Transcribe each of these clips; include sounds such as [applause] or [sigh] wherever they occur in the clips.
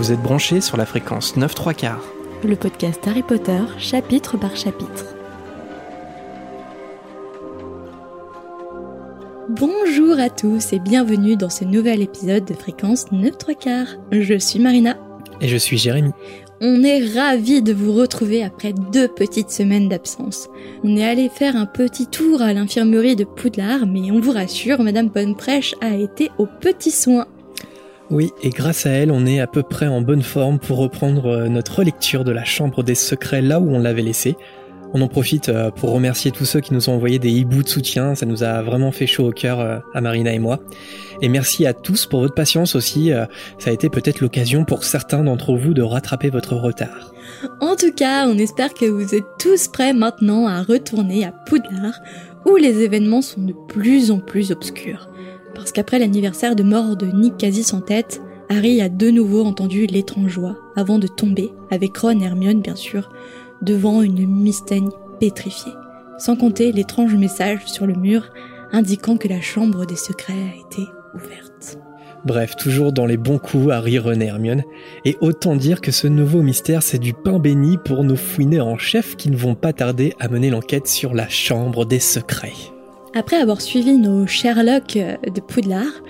Vous êtes branchés sur la fréquence 9 3 quarts. Le podcast Harry Potter, chapitre par chapitre. Bonjour à tous et bienvenue dans ce nouvel épisode de fréquence 9 3 quarts. Je suis Marina. Et je suis Jérémy. On est ravis de vous retrouver après deux petites semaines d'absence. On est allé faire un petit tour à l'infirmerie de Poudlard, mais on vous rassure, Madame Bonneprêche a été aux petits soins. Oui, et grâce à elle, on est à peu près en bonne forme pour reprendre euh, notre relecture de la Chambre des Secrets là où on l'avait laissé. On en profite euh, pour remercier tous ceux qui nous ont envoyé des hiboux de soutien, ça nous a vraiment fait chaud au cœur euh, à Marina et moi. Et merci à tous pour votre patience aussi, ça a été peut-être l'occasion pour certains d'entre vous de rattraper votre retard. En tout cas, on espère que vous êtes tous prêts maintenant à retourner à Poudlard, où les événements sont de plus en plus obscurs. Parce qu'après l'anniversaire de mort de Nick Casis en tête, Harry a de nouveau entendu l'étrange joie, avant de tomber, avec Ron et Hermione bien sûr, devant une mystaigne pétrifiée. Sans compter l'étrange message sur le mur indiquant que la chambre des secrets a été ouverte. Bref, toujours dans les bons coups, Harry, Ron et Hermione. Et autant dire que ce nouveau mystère, c'est du pain béni pour nos fouineurs en chef qui ne vont pas tarder à mener l'enquête sur la chambre des secrets. Après avoir suivi nos Sherlock euh, de Poudlard,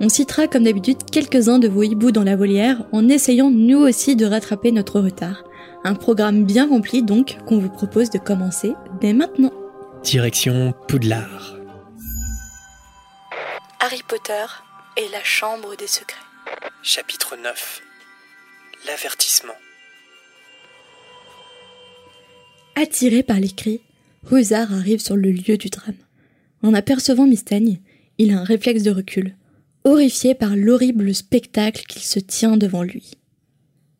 on citera comme d'habitude quelques-uns de vos hiboux dans la volière en essayant nous aussi de rattraper notre retard. Un programme bien rempli donc qu'on vous propose de commencer dès maintenant. Direction Poudlard. Harry Potter et la Chambre des Secrets. Chapitre 9 L'avertissement. Attiré par les cris, Ruzard arrive sur le lieu du drame. En apercevant Mistaigne, il a un réflexe de recul, horrifié par l'horrible spectacle qu'il se tient devant lui.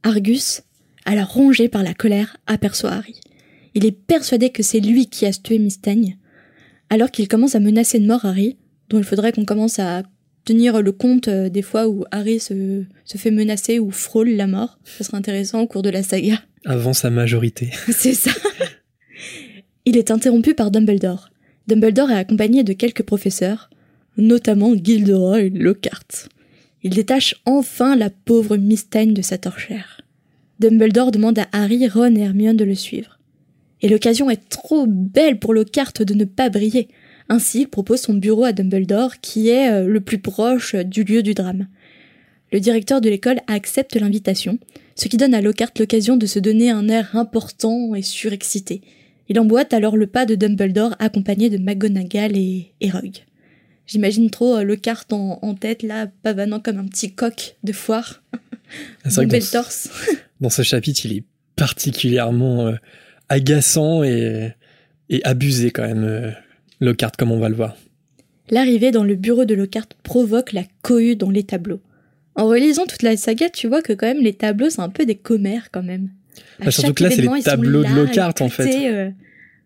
Argus, alors rongé par la colère, aperçoit Harry. Il est persuadé que c'est lui qui a tué Mistaigne, alors qu'il commence à menacer de mort Harry, dont il faudrait qu'on commence à tenir le compte euh, des fois où Harry se, se fait menacer ou frôle la mort. Ce serait intéressant au cours de la saga. Avant sa majorité. [laughs] C'est ça. Il est interrompu par Dumbledore. Dumbledore est accompagné de quelques professeurs, notamment Gilderoy Lockhart. Il détache enfin la pauvre Mistaigne de sa torchère. Dumbledore demande à Harry, Ron et Hermione de le suivre. Et l'occasion est trop belle pour Lockhart de ne pas briller. Ainsi, il propose son bureau à Dumbledore, qui est euh, le plus proche du lieu du drame. Le directeur de l'école accepte l'invitation, ce qui donne à Lockhart l'occasion de se donner un air important et surexcité. Il emboîte alors le pas de Dumbledore accompagné de McGonagall et, et Rogue. J'imagine trop euh, Lockhart en, en tête, là, pavanant comme un petit coq de foire. [laughs] C'est vrai que dans, ce- torse. dans ce chapitre, il est particulièrement euh, agaçant et, et abusé quand même, euh, Lockhart, comme on va le voir. L'arrivée dans le bureau de Lockhart provoque la cohue dans les tableaux. En relisant toute la saga, tu vois que quand même les tableaux, c'est un peu des commères quand même. Bah, surtout que là, c'est les tableaux de là, Lockhart, en fait. euh,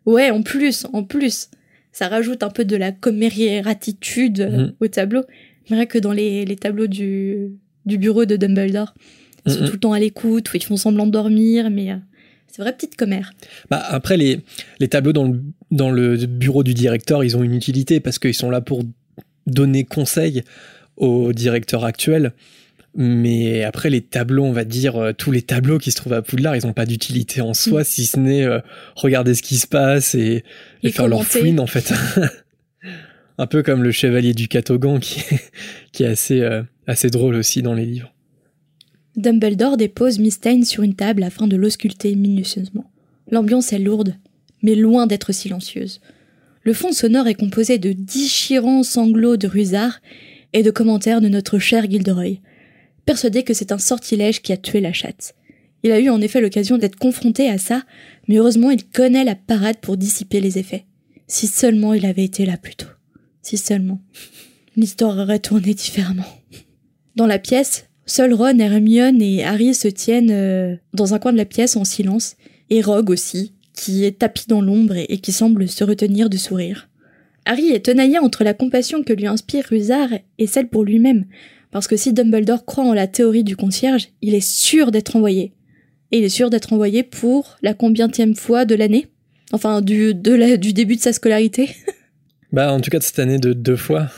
Ouais, en plus, en plus. Ça rajoute un peu de la commératitude euh, Mhm. au tableau. C'est vrai que dans les, les tableaux du, du bureau de Dumbledore, ils sont Mhm. tout le temps à l'écoute, ou ils font semblant de dormir, mais euh, c'est vrai petite commère. Bah, après, les, les tableaux dans le, dans le bureau du directeur, ils ont une utilité parce qu'ils sont là pour donner conseil au directeur actuel. Mais après, les tableaux, on va dire, euh, tous les tableaux qui se trouvent à Poudlard, ils n'ont pas d'utilité en soi, Mm. si ce n'est euh, regarder ce qui se passe et, et Et faire leur fouine, en fait. [laughs] Un peu comme le chevalier du Catogan, qui, est- qui est assez, euh, assez drôle aussi dans les livres. Dumbledore dépose Mystane sur une table afin de l'ausculter minutieusement. L'ambiance est lourde, mais loin d'être silencieuse. Le fond sonore est composé de déchirants sanglots de Rusard et de commentaires de notre cher Gilderoy, persuadé que c'est un sortilège qui a tué la chatte. Il a eu en effet l'occasion d'être confronté à ça, mais heureusement il connaît la parade pour dissiper les effets. Si seulement il avait été là plus tôt. Si seulement. L'histoire aurait tourné différemment. Dans la pièce, seuls Ron, Hermione et Harry se tiennent euh, dans un coin de la pièce en silence, et Rogue aussi, qui est tapis dans l'ombre et, et qui semble se retenir de sourire. Harry est tenaillé entre la compassion que lui inspire Rusard et celle pour lui-même, parce que si Dumbledore croit en la théorie du concierge, il est sûr d'être envoyé. Et il est sûr d'être envoyé pour la combientième fois de l'année Enfin, du, de la- du début de sa scolarité [laughs] Bah, en tout cas, de cette année, de deux fois.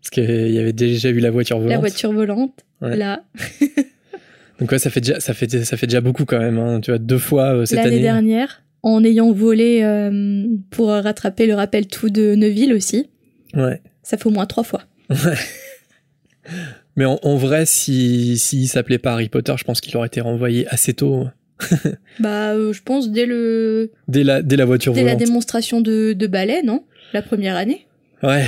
Parce qu'il y avait déjà eu la voiture volante. La voiture volante, Ouais. là. [laughs] Donc ouais, ça fait déjà, ça fait, ça fait déjà beaucoup quand même. Hein. Tu vois, deux fois euh, cette année. L'année dernière, en ayant volé euh, pour rattraper le rappel tout de Neuville aussi. Ouais. Ça fait au moins trois fois. Mais en, en vrai, si s'il s'appelait pas Harry Potter, je pense qu'il aurait été renvoyé assez tôt. [laughs] bah, euh, je pense dès le Dès la, dès la voiture dès la démonstration de, de ballet, non? La première année. Ouais,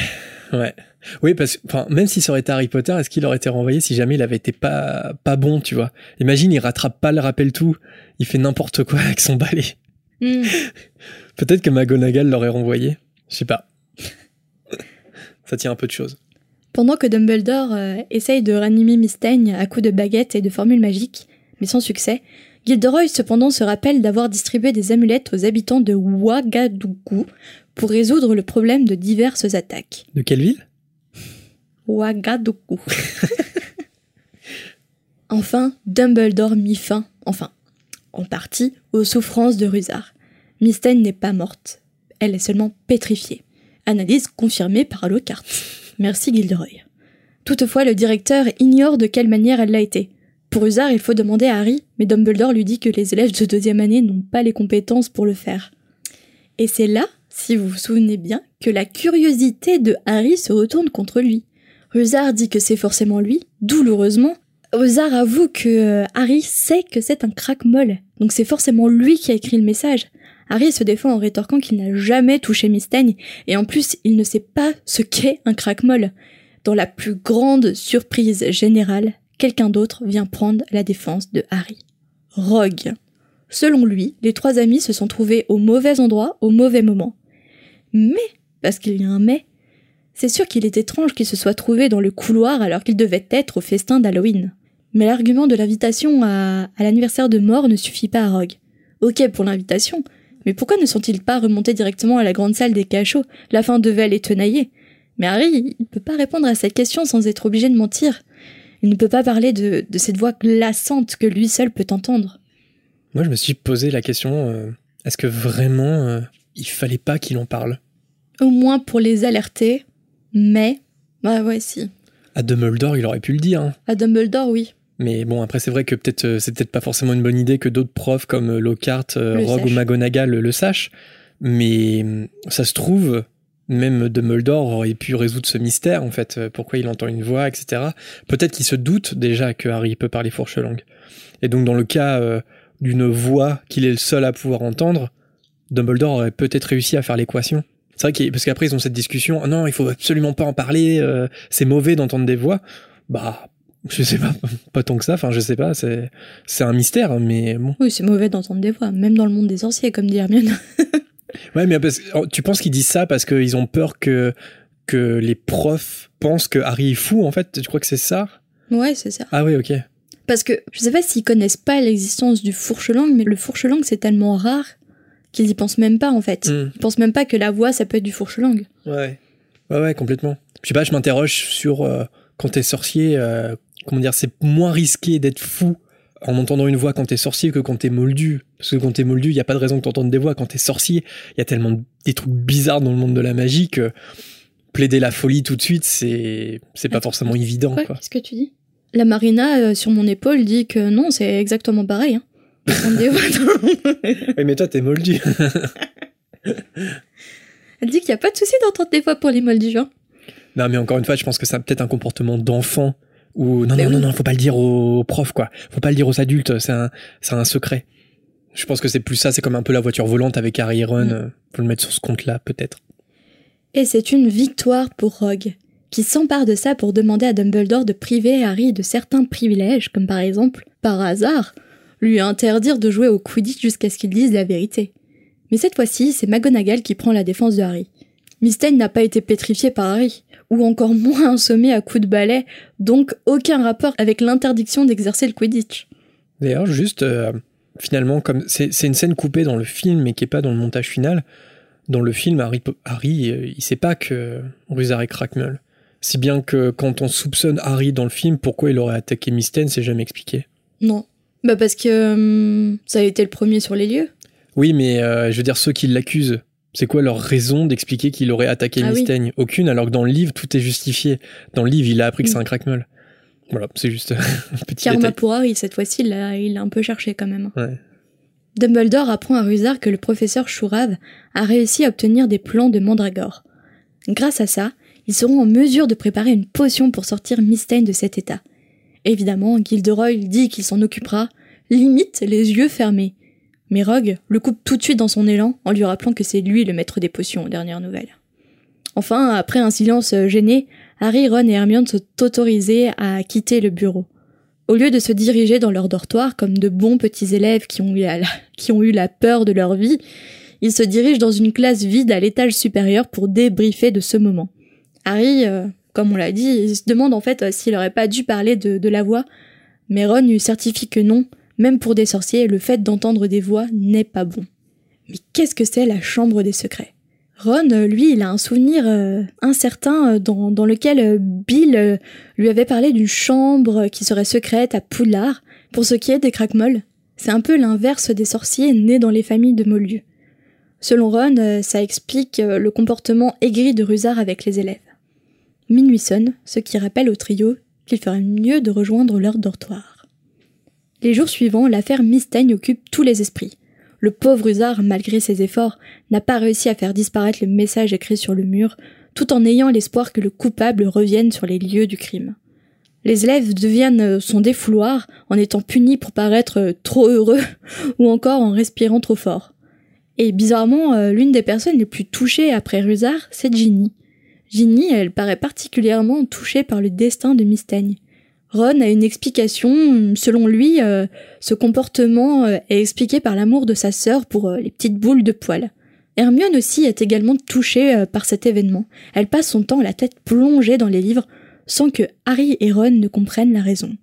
ouais. Oui, parce que enfin, même si ça aurait été Harry Potter, est-ce qu'il aurait été renvoyé si jamais il avait été pas, pas bon, tu vois? Imagine, il rattrape pas le rappel tout, il fait n'importe quoi avec son balai. Hmm. [laughs] Peut-être que McGonagall l'aurait renvoyé. Je sais pas. [laughs] ça tient un peu de choses. Pendant que Dumbledore euh, essaye de ranimer Mystaigne à coups de baguettes et de formules magiques, mais sans succès, Gilderoy cependant se rappelle d'avoir distribué des amulettes aux habitants de Ouagadougou pour résoudre le problème de diverses attaques. De quelle ville? Ouagadougou. [laughs] enfin, Dumbledore mit fin, enfin, en partie, aux souffrances de Rusard. Mystaigne n'est pas morte, elle est seulement pétrifiée. Analyse confirmée par Lockhart. Merci Gilderoy. Toutefois, le directeur ignore de quelle manière elle l'a été. Pour Usard, il faut demander à Harry, mais Dumbledore lui dit que les élèves de deuxième année n'ont pas les compétences pour le faire. Et c'est là, si vous vous souvenez bien, que la curiosité de Harry se retourne contre lui. Rusard dit que c'est forcément lui, douloureusement. Usard avoue que euh, Harry sait que c'est un crack-molle, donc c'est forcément lui qui a écrit le message. Harry se défend en rétorquant qu'il n'a jamais touché Mystaigne, et en plus, il ne sait pas ce qu'est un crack-molle. Dans la plus grande surprise générale, quelqu'un d'autre vient prendre la défense de Harry. Rogue. Selon lui, les trois amis se sont trouvés au mauvais endroit au mauvais moment. Mais, parce qu'il y a un mais, c'est sûr qu'il est étrange qu'ils se soient trouvés dans le couloir alors qu'ils devaient être au festin d'Halloween. Mais l'argument de l'invitation à l'anniversaire de mort ne suffit pas à Rogue. Ok pour l'invitation, mais pourquoi ne sont-ils pas remontés directement à la grande salle des cachots La fin devait les tenailler. Mais Harry, il peut pas répondre à cette question sans être obligé de mentir. Il ne peut pas parler de, de cette voix glaçante que lui seul peut entendre. Moi, je me suis posé la question euh, est-ce que vraiment euh, il fallait pas qu'il en parle? Au moins pour les alerter, mais... Bah ouais, si. À Dumbledore, il aurait pu le dire. hein. À Dumbledore, oui. Mais bon, après, c'est vrai que peut-être euh, c'est peut-être pas forcément une bonne idée que d'autres profs comme euh, Lockhart, euh, Rogue ou. McGonagall le, le sachent. Mais ça se trouve, même Dumbledore aurait pu résoudre ce mystère, en fait. Pourquoi il entend une voix, etc. Peut-être qu'il se doute déjà que Harry peut parler fourche langue. Et donc, dans le cas euh, d'une voix qu'il est le seul à pouvoir entendre, Dumbledore aurait peut-être réussi à faire l'équation. C'est vrai qu'il- parce qu'après ils ont cette discussion, Ah non, il faut absolument pas en parler, euh, c'est mauvais d'entendre des voix. Bah, je sais pas, [laughs] pas tant que ça. Enfin, je sais pas, c'est c'est un mystère, mais bon. Oui, c'est mauvais d'entendre des voix, même dans le monde des sorciers, comme dit Hermione. [laughs] Ouais, mais parce, oh, tu penses qu'ils disent ça parce qu'ils ont peur que que les profs pensent que Harry est fou en fait? Tu crois que c'est ça? Ouais, c'est ça. Ah oui, ok. Parce que je sais pas s'ils connaissent pas l'existence du fourche-langue, mais le fourche-langue c'est tellement rare qu'ils y pensent même pas en fait. Hmm. Ils pensent même pas que la voix ça peut être du fourche-langue. Ouais. Ouais, ouais, complètement. Je sais pas, je m'interroge sur euh, quand t'es sorcier, euh, comment dire, c'est moins risqué d'être fou en entendant une voix quand t'es sorcier que quand t'es moldu. Parce que quand t'es moldu, il y a pas de raison que t'entendes des voix. Quand t'es sorcier, il y a tellement de- des trucs bizarres dans le monde de la magie que plaider la folie tout de suite, c'est c'est pas forcément évident, Quoi quoi. Qu'est-ce que tu dis? La Marina euh, sur mon épaule dit que non, c'est exactement pareil. Hein. Entendre des voix dans- Oui, mais toi, t'es moldu. [laughs] Elle dit qu'il y a pas de souci d'entendre des voix pour les moldus. Hein. non, mais encore une fois, je pense que c'est peut-être un comportement d'enfant ou non, Mais non, non, oui. non, faut pas le dire aux profs, quoi. Faut pas le dire aux adultes, c'est un, c'est un secret. Je pense que c'est plus ça, c'est comme un peu la voiture volante avec Harry et Ron. Mm. euh, Faut le mettre sur ce compte-là, peut-être. Et c'est une victoire pour Rogue, qui s'empare de ça pour demander à Dumbledore de priver Harry de certains privilèges, comme par exemple, par hasard, lui interdire de jouer au Quidditch jusqu'à ce qu'il dise la vérité. Mais cette fois-ci, c'est McGonagall qui prend la défense de Harry. Mystaigne n'a pas été pétrifié par Harry, ou encore moins assommé à coups de balai, donc aucun rapport avec l'interdiction d'exercer le Quidditch. D'ailleurs, juste, euh, finalement, comme c'est une scène coupée dans le film mais qui est pas dans le montage final. Dans le film, Harry, Harry euh, il sait pas que Rusard est Crackmull. Si bien que quand on soupçonne Harry dans le film, pourquoi il aurait attaqué Mystène, c'est jamais expliqué. Non. Bah parce que hum, ça a été le premier sur les lieux. Oui, mais euh, je veux dire, ceux qui l'accusent, c'est quoi leur raison d'expliquer qu'il aurait attaqué Ah oui. Mystaigne? Aucune, alors que dans le livre, tout est justifié. Dans le livre, il a appris que Mm. c'est un crackmull. Voilà, c'est juste [laughs] un petit Karma pour cette fois-ci, il l'a un peu cherché quand même. Ouais. Dumbledore apprend à Rusard que le professeur Chourave a réussi à obtenir des plans de Mandragore. Grâce à ça, ils seront en mesure de préparer une potion pour sortir Mystane de cet état. Évidemment, Gilderoy dit qu'il s'en occupera, limite les yeux fermés. Mais Rogue le coupe tout de suite dans son élan en lui rappelant que c'est lui le maître des potions aux dernières nouvelles. Enfin, après un silence gêné, Harry, Ron et Hermione sont autorisés à quitter le bureau. Au lieu de se diriger dans leur dortoir comme de bons petits élèves [laughs] qui ont eu la, peur de leur vie, ils se dirigent dans une classe vide à l'étage supérieur pour débriefer de ce moment. Harry, euh, comme on l'a dit, se demande en fait euh, s'il aurait pas dû parler de la voix, mais Ron lui certifie que non, même pour des sorciers, le fait d'entendre des voix n'est pas bon. Mais qu'est-ce que c'est la chambre des secrets? Ron, euh, lui, il a un souvenir euh, incertain euh, dans, lequel Bill lui avait parlé d'une chambre qui serait secrète à Poudlard. Pour ce qui est des craquemolles, c'est un peu l'inverse des sorciers nés dans les familles de Moldu. Selon Ron, ça explique le comportement aigri de Rusard avec les élèves. Minuit sonne, ce qui rappelle au trio qu'il ferait mieux de rejoindre leur dortoir. Les jours suivants, l'affaire Mistaigne occupe tous les esprits. Le pauvre Usard, malgré ses efforts, n'a pas réussi à faire disparaître le message écrit sur le mur, tout en ayant l'espoir que le coupable revienne sur les lieux du crime. Les élèves deviennent euh, son défouloir en étant punis pour paraître euh, trop heureux [laughs] ou encore en respirant trop fort. Et bizarrement, euh, l'une des personnes les plus touchées après Rusard, c'est Ginny. Ginny, elle paraît particulièrement touchée par le destin de Mistaigne. Ron a une explication. Selon lui, euh, ce comportement euh, est expliqué par l'amour de sa sœur pour euh, les petites boules de poils. Hermione aussi est également touchée par cet événement. Elle passe son temps la tête plongée dans les livres sans que Harry et Ron ne comprennent la raison.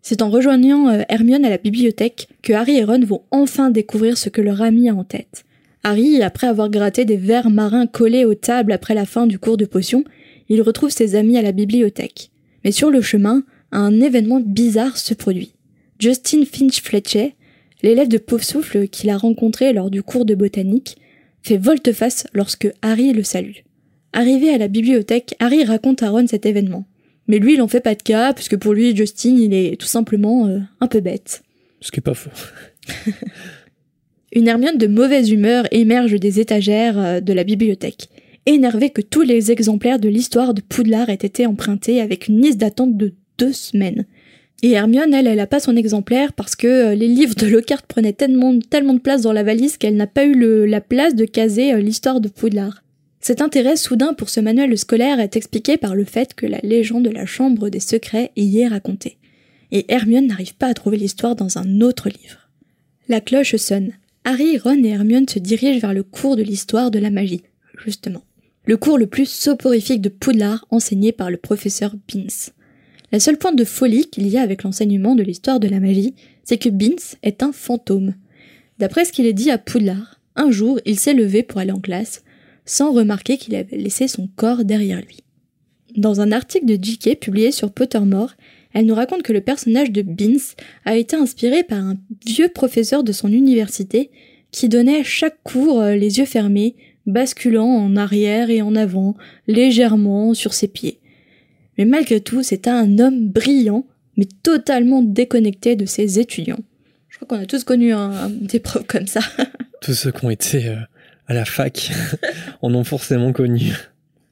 C'est en rejoignant Hermione à la bibliothèque que Harry et Ron vont enfin découvrir ce que leur ami a en tête. Harry, après avoir gratté des vers marins collés aux tables après la fin du cours de potions, il retrouve ses amis à la bibliothèque. Mais sur le chemin, un événement bizarre se produit. Justin Finch Fletcher, l'élève de Pauvre Souffle qu'il a rencontré lors du cours de botanique, fait volte-face lorsque Harry le salue. Arrivé à la bibliothèque, Harry raconte à Ron cet événement. Mais lui, il en fait pas de cas, puisque pour lui, Justin, il est tout simplement euh, un peu bête. Ce qui est pas faux. [laughs] Une Hermione de mauvaise humeur émerge des étagères euh, de la bibliothèque, énervée que tous les exemplaires de l'histoire de Poudlard aient été empruntés avec une liste d'attente de deux semaines. Et Hermione, elle, elle a pas son exemplaire parce que euh, les livres de Lockhart prenaient tellement, de place dans la valise qu'elle n'a pas eu la place de caser euh, l'histoire de Poudlard. Cet intérêt soudain pour ce manuel scolaire est expliqué par le fait que la légende de la Chambre des Secrets y est racontée. Et Hermione n'arrive pas à trouver l'histoire dans un autre livre. La cloche sonne. Harry, Ron et Hermione se dirigent vers le cours de l'histoire de la magie, justement. Le cours le plus soporifique de Poudlard enseigné par le professeur Binns. La seule pointe de folie qu'il y a avec l'enseignement de l'histoire de la magie, c'est que Binns est un fantôme. D'après ce qu'il est dit à Poudlard, un jour il s'est levé pour aller en classe, sans remarquer qu'il avait laissé son corps derrière lui. Dans un article de J.K. publié sur Pottermore, elle nous raconte que le personnage de Binns a été inspiré par un vieux professeur de son université qui donnait chaque cours euh, les yeux fermés, basculant en arrière et en avant, légèrement sur ses pieds. Mais malgré tout, c'est un homme brillant, mais totalement déconnecté de ses étudiants. Je crois qu'on a tous connu un, un- [laughs] des profs comme ça. [laughs] Tous ceux qui ont été euh, à la fac [laughs] en ont forcément connu.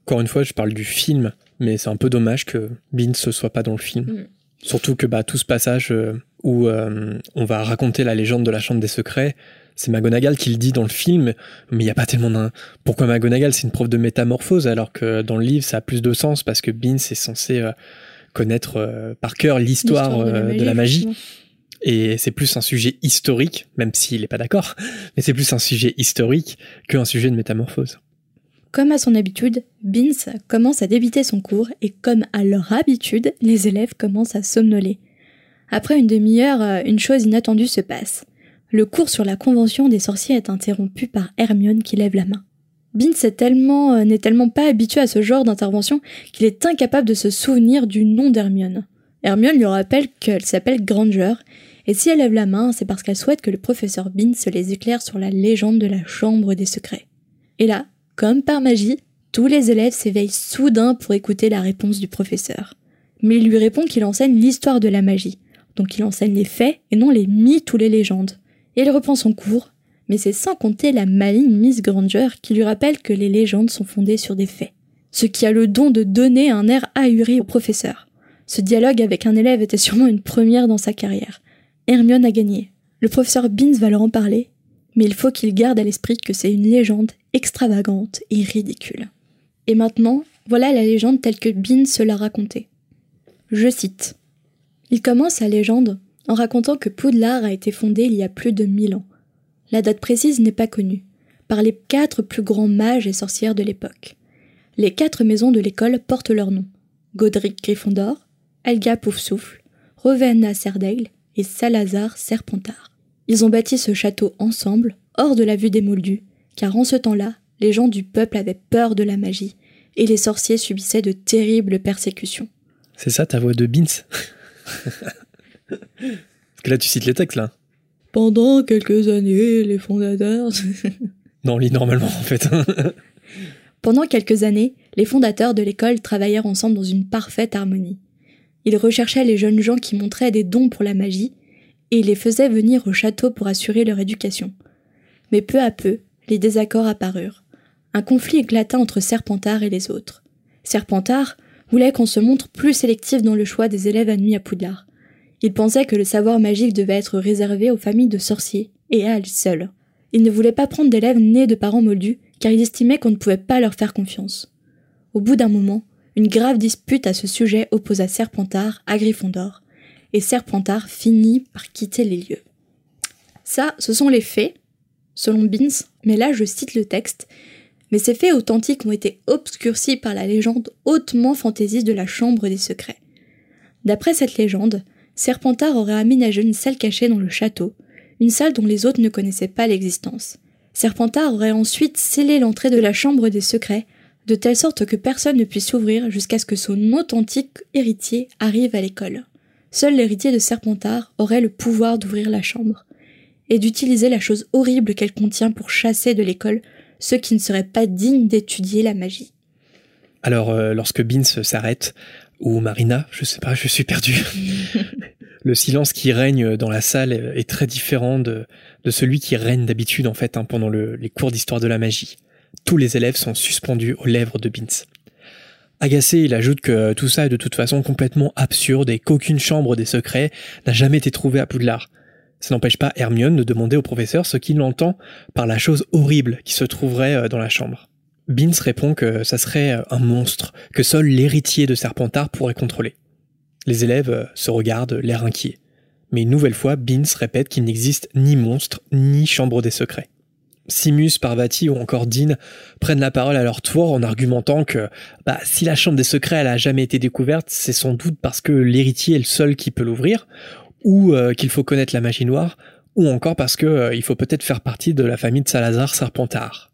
Encore une fois, je parle du film, mais c'est un peu dommage que Bean ne soit pas dans le film. Mm. Surtout que bah, tout ce passage euh, où euh, on va raconter la légende de la Chambre des Secrets, c'est McGonagall qui le dit dans le film, mais il n'y a pas tellement d'un... Pourquoi McGonagall, c'est une prof de métamorphose, alors que dans le livre, ça a plus de sens, parce que Bean, c'est censé euh, connaître euh, par cœur l'histoire euh, de la magie. Et c'est plus un sujet historique, même s'il n'est pas d'accord, [laughs] mais c'est plus un sujet historique qu'un sujet de métamorphose. Comme à son habitude, Binns commence à débiter son cours et comme à leur habitude, les élèves commencent à somnoler. Après une demi-heure, une chose inattendue se passe. Le cours sur la convention des sorciers est interrompu par Hermione qui lève la main. Binns est tellement, euh, n'est tellement pas habitué à ce genre d'intervention qu'il est incapable de se souvenir du nom d'Hermione. Hermione lui rappelle qu'elle s'appelle Granger, et si elle lève la main, c'est parce qu'elle souhaite que le professeur Binns les éclaire sur la légende de la Chambre des Secrets. Et là, comme par magie, tous les élèves s'éveillent soudain pour écouter la réponse du professeur. Mais il lui répond qu'il enseigne l'histoire de la magie. Donc il enseigne les faits et non les mythes ou les légendes. Et il reprend son cours, mais c'est sans compter la maligne Miss Granger qui lui rappelle que les légendes sont fondées sur des faits. Ce qui a le don de donner un air ahuri au professeur. Ce dialogue avec un élève était sûrement une première dans sa carrière. Hermione a gagné. Le professeur Beans va leur en parler, mais il faut qu'il garde à l'esprit que c'est une légende extravagante et ridicule. Et maintenant, voilà la légende telle que Beans se l'a racontée. Je cite. Il commence sa légende en racontant que Poudlard a été fondé il y a plus de mille ans. La date précise n'est pas connue, par les quatre plus grands mages et sorcières de l'époque. Les quatre maisons de l'école portent leur nom. Godric Gryffondor, Helga Poufsouffle, Rowena Serdaigle et Salazar Serpentard. Ils ont bâti ce château ensemble, hors de la vue des Moldus, car en ce temps-là, les gens du peuple avaient peur de la magie, et les sorciers subissaient de terribles persécutions. C'est ça ta voix de Beans [laughs] Parce que là tu cites les textes là. Pendant quelques années, les fondateurs... [laughs] non, on lit normalement en fait. [laughs] Pendant quelques années, les fondateurs de l'école travaillèrent ensemble dans une parfaite harmonie. Ils recherchaient les jeunes gens qui montraient des dons pour la magie, et ils les faisaient venir au château pour assurer leur éducation. Mais peu à peu, les désaccords apparurent. Un conflit éclata entre Serpentard et les autres. Serpentard voulait qu'on se montre plus sélectif dans le choix des élèves admis à Poudlard. Il pensait que le savoir magique devait être réservé aux familles de sorciers, et à elles seules. Il ne voulait pas prendre d'élèves nés de parents moldus, car il estimait qu'on ne pouvait pas leur faire confiance. Au bout d'un moment, une grave dispute à ce sujet opposa Serpentard à Gryffondor, et Serpentard finit par quitter les lieux. Ça, ce sont les faits, selon Beans, mais là je cite le texte, mais ces faits authentiques ont été obscurcis par la légende hautement fantaisiste de la Chambre des Secrets. D'après cette légende, Serpentard aurait aménagé une salle cachée dans le château, une salle dont les autres ne connaissaient pas l'existence. Serpentard aurait ensuite scellé l'entrée de la Chambre des Secrets, de telle sorte que personne ne puisse s'ouvrir jusqu'à ce que son authentique héritier arrive à l'école. Seul l'héritier de Serpentard aurait le pouvoir d'ouvrir la chambre, et d'utiliser la chose horrible qu'elle contient pour chasser de l'école ceux qui ne seraient pas dignes d'étudier la magie. Alors, euh, lorsque Beans s'arrête, ou Marina, je sais pas, je suis perdu. [laughs] le silence qui règne dans la salle est très différent de, celui qui règne d'habitude en fait hein, pendant les cours d'histoire de la magie. Tous les élèves sont suspendus aux lèvres de Beans. Agacé, il ajoute que tout ça est de toute façon complètement absurde et qu'aucune chambre des secrets n'a jamais été trouvée à Poudlard. Ça n'empêche pas Hermione de demander au professeur ce qu'il entend par la chose horrible qui se trouverait euh, dans la chambre. Beans répond que ça serait euh, un monstre que seul l'héritier de Serpentard pourrait contrôler. Les élèves euh, se regardent, l'air inquiets. Mais une nouvelle fois, Beans répète qu'il n'existe ni monstre, ni chambre des secrets. Simus, Parvati ou encore Dean prennent la parole à leur tour en argumentant que bah, si la chambre des secrets elle a jamais été découverte, c'est sans doute parce que l'héritier est le seul qui peut l'ouvrir, ou euh, qu'il faut connaître la magie noire, ou encore parce que euh, il faut peut-être faire partie de la famille de Salazar Serpentard.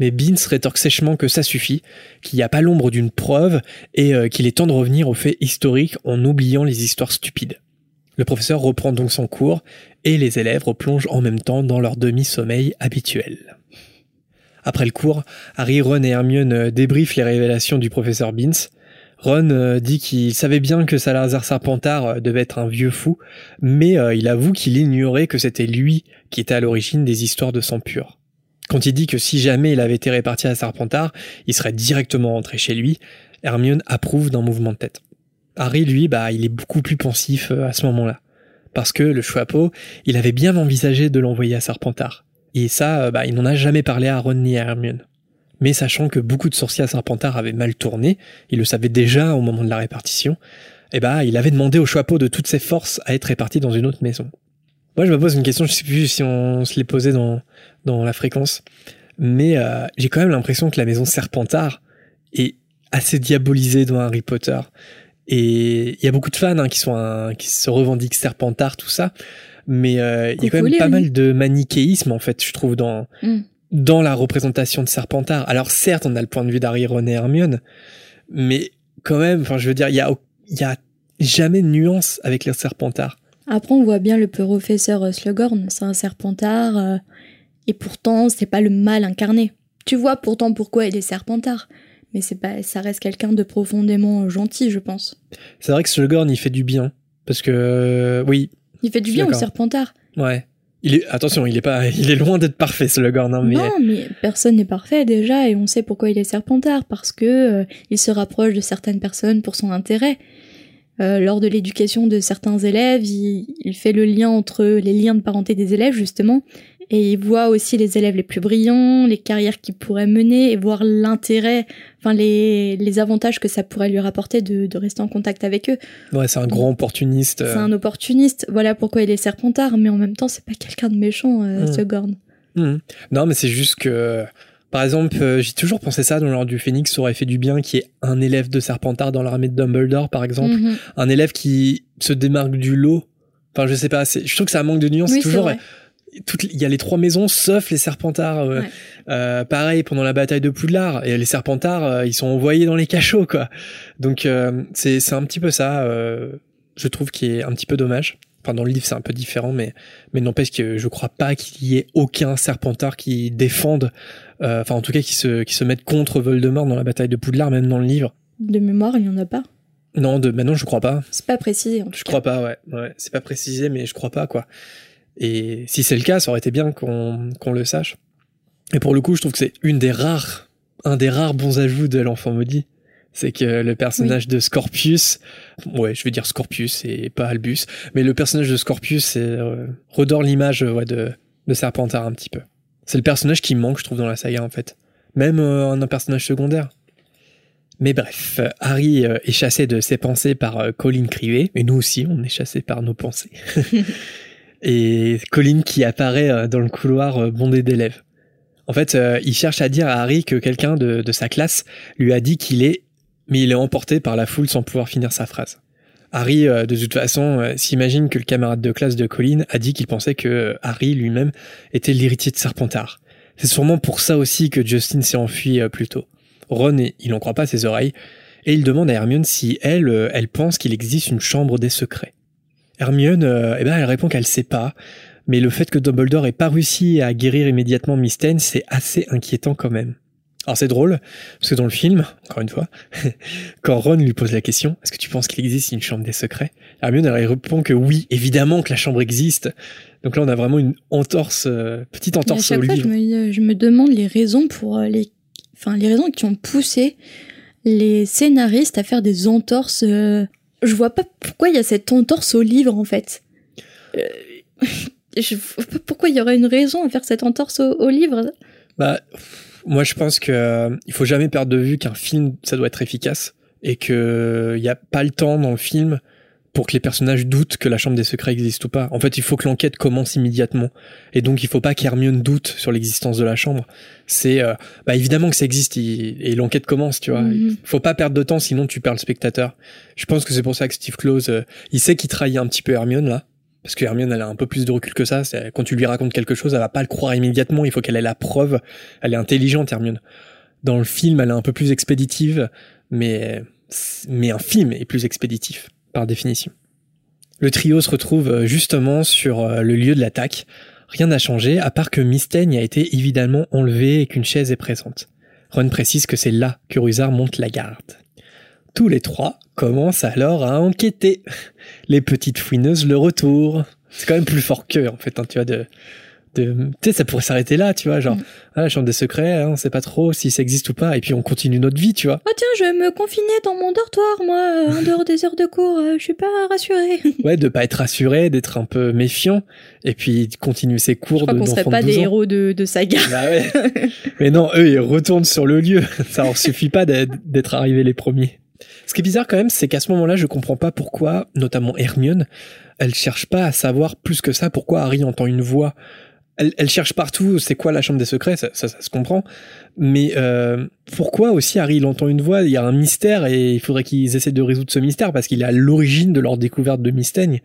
Mais Beans rétorque sèchement que ça suffit, qu'il n'y a pas l'ombre d'une preuve et euh, qu'il est temps de revenir aux faits historiques en oubliant les histoires stupides. Le professeur reprend donc son cours et les élèves replongent en même temps dans leur demi-sommeil habituel. Après le cours, Harry, Ron et Hermione débriefent les révélations du professeur Beans. Ron euh, dit qu'il savait bien que Salazar Serpentard euh, devait être un vieux fou, mais euh, il avoue qu'il ignorait que c'était lui qui était à l'origine des histoires de sang pur. Quand il dit que si jamais il avait été réparti à Serpentard, il serait directement rentré chez lui, Hermione approuve d'un mouvement de tête. Harry, lui, bah, il est beaucoup plus pensif à ce moment-là. Parce que le Choixpeau, il avait bien envisagé de l'envoyer à Serpentard. Et ça, bah, il n'en a jamais parlé à Ron ni à Hermione mais sachant que beaucoup de sorciers à Serpentard avaient mal tourné, il le savait déjà au moment de la répartition, eh ben, il avait demandé au Choixpeau de toutes ses forces à être réparti dans une autre maison. Moi, je me pose une question, je sais plus si on se l'est posé dans, dans la fréquence, mais euh, j'ai quand même l'impression que la maison Serpentard est assez diabolisée dans Harry Potter. Et il y a beaucoup de fans hein, qui, sont qui se revendiquent Serpentard, tout ça, mais euh, il y a quand même pas mal de manichéisme en fait, je trouve, dans, mm dans la représentation de Serpentard. Alors certes, on a le point de vue d'Harry, Ron et Hermione, mais quand même, enfin, je veux dire, il y a, y a jamais de nuance avec les Serpentards. Après, on voit bien le professeur Slughorn, c'est un Serpentard, euh, et pourtant, c'est pas le mal incarné. Tu vois pourtant pourquoi il est Serpentard? mais c'est pas, ça reste quelqu'un de profondément gentil, je pense. C'est vrai que Slughorn, il fait du bien. Parce que, euh, oui. Il fait du bien au. Serpentard. Ouais. Il est, attention, il est pas, [laughs] il est loin d'être parfait, Slughorn, hein, mais. Non, mais personne n'est parfait déjà, et on sait pourquoi il est Serpentard, parce que euh, il se rapproche de certaines personnes pour son intérêt. Euh, lors de l'éducation de certains élèves, il, il fait le lien entre les liens de parenté des élèves, justement, et il voit aussi les élèves les plus brillants, les carrières qu'ils pourraient mener, et voir l'intérêt, enfin les, les avantages que ça pourrait lui rapporter de, de rester en contact avec eux. Ouais, c'est un grand opportuniste. euh. C'est un opportuniste, voilà pourquoi il est Serpentard, mais en même temps, c'est pas quelqu'un de méchant, euh, Mm. ce Gorn. Mhm. Non, mais c'est juste que, par exemple, euh, j'ai toujours pensé ça dans l'ordre du Phénix, ça aurait fait du bien qu'il y ait un élève de Serpentard dans l'armée de Dumbledore, par exemple. Mhm. Un élève qui se démarque du lot. Enfin, je sais pas, c'est- je trouve que ça manque de nuance. Oui, toujours, il y a les trois maisons sauf les Serpentards. euh, Ouais. euh, pareil pendant la bataille de Poudlard et les Serpentards euh, ils sont envoyés dans les cachots quoi. Donc c'est c'est un petit peu ça. je trouve qui est un petit peu dommage. Enfin dans le livre c'est un peu différent mais mais n'empêche que je crois pas qu'il y ait aucun Serpentard qui défende. Enfin en tout cas qui se qui se mette contre Voldemort dans la bataille de Poudlard même dans le livre. De mémoire, il n'y en a pas. Non de maintenant je crois pas. C'est pas précisé en tout Je cas. crois pas, ouais. ouais. C'est pas précisé, mais je crois pas, quoi. Et si c'est le cas, ça aurait été bien qu'on le sache. Et pour le coup, je trouve que c'est une des rares, un des rares bons ajouts de l'enfant maudit. C'est que le personnage de Scorpius, ouais, je vais dire Scorpius et pas Albus, mais le personnage de Scorpius euh, redore l'image ouais, de, de Serpentard un petit peu. C'est le personnage qui manque, je trouve, dans la saga, en fait. Même euh, un personnage secondaire. Mais bref, Harry euh, est chassé de ses pensées par euh, Colin Crivet, et nous aussi, on est chassé par nos pensées. [laughs] et Colin qui apparaît euh, dans le couloir euh, bondé d'élèves. En fait, euh, il cherche à dire à Harry que quelqu'un de, sa classe lui a dit qu'il est, mais il est emporté par la foule sans pouvoir finir sa phrase. Harry, de toute façon, s'imagine que le camarade de classe de Colin a dit qu'il pensait que Harry lui-même était l'héritier de Serpentard. C'est sûrement pour ça aussi que Justin s'est enfui plus tôt. Ron, il n'en croit pas ses oreilles, et il demande à Hermione si elle, elle pense qu'il existe une chambre des secrets. Hermione, euh, eh ben, elle répond qu'elle sait pas, mais le fait que Dumbledore ait pas réussi à guérir immédiatement Mystène, c'est assez inquiétant quand même. Alors c'est drôle, parce que dans le film, encore une fois, [laughs] quand Ron lui pose la question, est-ce que tu penses qu'il existe une chambre des secrets? Hermione, elle répond que oui, évidemment que la chambre existe. Donc là, on a vraiment une entorse, euh, petite à entorse au chaque fois, je me, je me demande les raisons pour euh, les, enfin les raisons qui ont poussé les scénaristes à faire des entorses. euh, Je vois pas pourquoi il y a cette entorse au livre en fait. Euh, [laughs] je vois pas pourquoi il y aurait une raison à faire cette entorse au, livre. Bah, moi, je pense que euh, il faut jamais perdre de vue qu'un film, ça doit être efficace et que il y a pas le temps dans le film pour que les personnages doutent que la chambre des secrets existe ou pas. En fait, il faut que l'enquête commence immédiatement. Et donc, il faut pas qu'Hermione doute sur l'existence de la chambre. C'est, euh, bah, évidemment que ça existe et l'enquête commence, tu vois. Mhm. Il faut pas perdre de temps, sinon tu perds le spectateur. Je pense que c'est pour ça que Steve Close, euh, il sait qu'il trahit un petit peu Hermione, là. Parce que Hermione, elle a un peu plus de recul que ça. Quand tu lui racontes quelque chose, elle va pas le croire immédiatement. Il faut qu'elle ait la preuve. Elle est intelligente, Hermione. Dans le film, elle est un peu plus expéditive, mais, mais un film est plus expéditif, par définition. Le trio se retrouve euh, justement sur euh, le lieu de l'attaque. Rien n'a changé, à part que Mystaigne a été évidemment enlevé et qu'une chaise est présente. Ron précise que c'est là que Rusard monte la garde. Tous les trois commencent alors à enquêter. [laughs] Les petites fouineuses le retour. C'est quand même plus fort qu'eux, en fait, hein, tu vois, de, de, tu sais, ça pourrait s'arrêter là, tu vois, genre, Mm. ah, la chambre des secrets, hein, on sait pas trop si ça existe ou pas, et puis on continue notre vie, tu vois. Oh tiens, je vais me confiner dans mon dortoir, moi, euh, en dehors des heures de cours. euh, je suis pas rassurée. [laughs] Ouais, de pas être rassuré, d'être un peu méfiant, et puis de continuer ses cours Je crois de qu'on serait pas de des 12 ans. héros de, de saga. Bah ouais. [laughs] Mais non, eux, ils retournent sur le lieu. [laughs] Ça leur suffit pas d'être d'être arrivés les premiers. Ce qui est bizarre quand même, c'est qu'à ce moment-là, je comprends pas pourquoi, notamment Hermione, elle cherche pas à savoir plus que ça pourquoi Harry entend une voix. Elle, elle cherche partout, c'est quoi la chambre des secrets, ça, ça, ça se comprend. Mais euh, pourquoi aussi Harry il entend une voix Il y a un mystère et il faudrait qu'ils essaient de résoudre ce mystère parce qu'il est à l'origine de leur découverte de Mystaigne.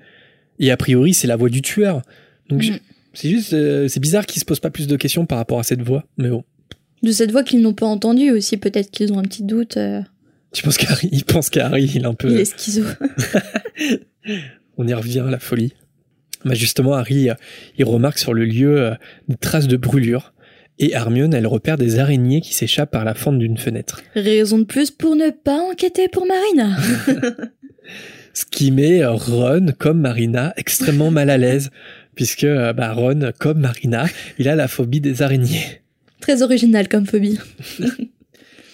Et a priori, c'est la voix du tueur. Donc Mhm. c'est juste, euh, c'est bizarre qu'ils se posent pas plus de questions par rapport à cette voix. Mais bon, De cette voix qu'ils n'ont pas entendue aussi, peut-être qu'ils ont un petit doute. euh, tu penses qu'Harry, il pense qu'Harry, il est un peu. Il est schizo. [laughs] On y revient à la folie. Bah justement, Harry, euh, il remarque sur le lieu euh, des traces de brûlure Et Hermione, elle repère des araignées qui s'échappent par la fente d'une fenêtre. Raison de plus pour ne pas enquêter pour Marina. [laughs] Ce qui met Ron, comme Marina, extrêmement mal à l'aise, puisque euh, bah, Ron, comme Marina, il a la phobie des araignées. Très original comme phobie. [laughs]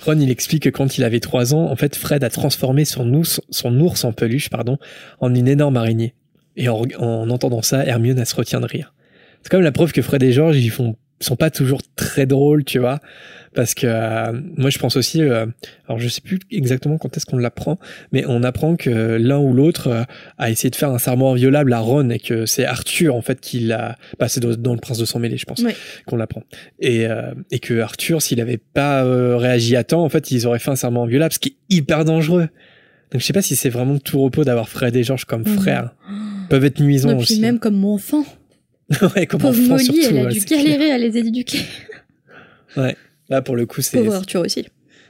Ron, il explique que quand il avait trois ans, en fait, Fred a transformé son ours, son ours en peluche, pardon, en une énorme araignée. Et en, en entendant ça, Hermione, elle se retient de rire. C'est comme la preuve que Fred et George, ils font sont pas toujours très drôles, tu vois, parce que euh, moi je pense aussi, euh, alors je sais plus exactement quand est-ce qu'on l'apprend, mais on apprend que l'un ou l'autre euh, a essayé de faire un serment inviolable à Ron et que c'est Arthur en fait qui l'a, bah c'est dans, le Prince de sang mêlé, je pense, qu'on l'apprend, et et que Arthur s'il avait pas réagi à temps, en fait ils auraient fait un serment inviolable, ce qui est hyper dangereux. Donc je sais pas si c'est vraiment tout repos d'avoir Fred et George comme frères. [gasps] Peuvent être nuisants aussi. même comme mon enfant. [laughs] ouais, comme Pauvre enfant Molly, surtout. elle a ouais, dû galérer à les éduquer. Ouais. Là pour le coup c'est Pauvre Arthur aussi.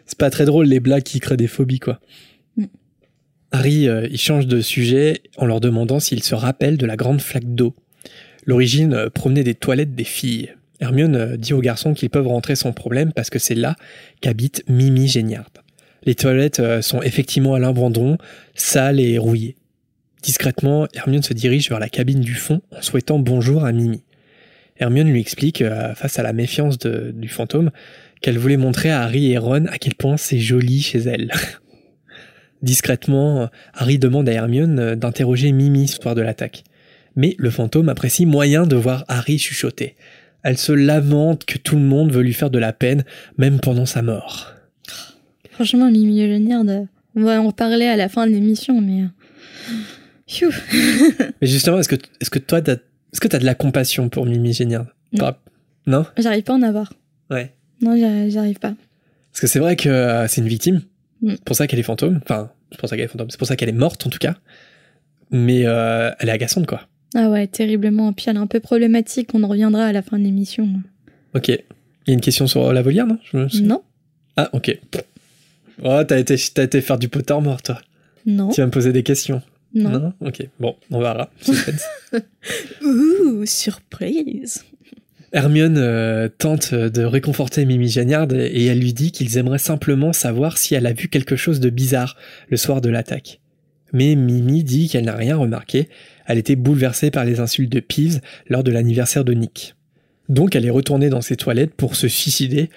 c'est pas très drôle les blagues qui créent des phobies quoi. Mm. Harry euh, il change de sujet en leur demandant s'ils se rappellent de la grande flaque d'eau. L'origine euh, provenait des toilettes des filles. Hermione euh, dit aux garçons qu'ils peuvent rentrer sans problème parce que c'est là qu'habite Mimi Géniard. Les toilettes euh, sont effectivement à l'abandon, sales et rouillées. Discrètement, Hermione se dirige vers la cabine du fond en souhaitant bonjour à Mimi. Hermione lui explique, euh, face à la méfiance du fantôme, qu'elle voulait montrer à Harry et Ron à quel point c'est joli chez elle. [laughs] Discrètement, Harry demande à Hermione euh, d'interroger Mimi ce soir de l'attaque. Mais le fantôme apprécie moyen de voir Harry chuchoter. Elle se lamente que tout le monde veut lui faire de la peine, même pendant sa mort. Franchement, Mimi euh, on va en reparler à la fin de l'émission, mais. Euh. [laughs] Mais justement, est-ce que, est-ce que toi, t'as, est-ce que t'as de la compassion pour Mimi Géniard? Non. J'arrive pas à en avoir. Ouais. Non, j'arrive pas. Parce que c'est vrai que euh, c'est une victime. Mm. C'est pour ça qu'elle est fantôme. Enfin, c'est pour ça qu'elle est fantôme. C'est pour ça qu'elle est morte, en tout cas. Mais euh, elle est agaçante, quoi. Ah ouais, terriblement. Puis elle est un peu problématique, on en reviendra à la fin de l'émission. Ok. Il y a une question sur la volière, non? Je Non, Ah, ok. Oh, t'as été, t'as été faire du potard mort, toi. non, Tu vas me poser des questions. Non. Ok. Bon, on verra. [laughs] Ouh, surprise. Hermione euh, tente de réconforter Mimi Jagnard et elle lui dit qu'ils aimeraient simplement savoir si elle a vu quelque chose de bizarre le soir de l'attaque. Mais Mimi dit qu'elle n'a rien remarqué, elle était bouleversée par les insultes de Peeves lors de l'anniversaire de Nick. Donc elle est retournée dans ses toilettes pour se suicider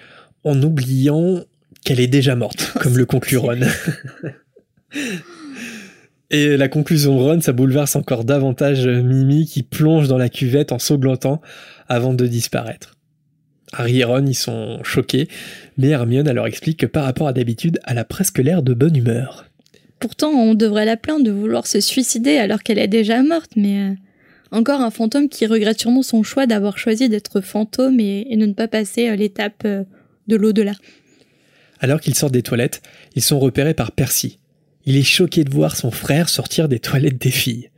en oubliant qu'elle est déjà morte, [laughs] comme le conclut Ron. [laughs] Et la conclusion de Ron, ça bouleverse encore davantage Mimi qui plonge dans la cuvette en sauglantant avant de disparaître. Harry et Ron, ils sont choqués, mais Hermione, leur explique que par rapport à d'habitude, elle a presque l'air de bonne humeur. Pourtant, on devrait la plaindre de vouloir se suicider alors qu'elle est déjà morte, mais euh, encore un fantôme qui regrette sûrement son choix d'avoir choisi d'être fantôme et, et de ne pas passer euh, l'étape euh, de l'au-delà. Alors qu'ils sortent des toilettes, ils sont repérés par Percy. Il est choqué de voir son frère sortir des toilettes des filles.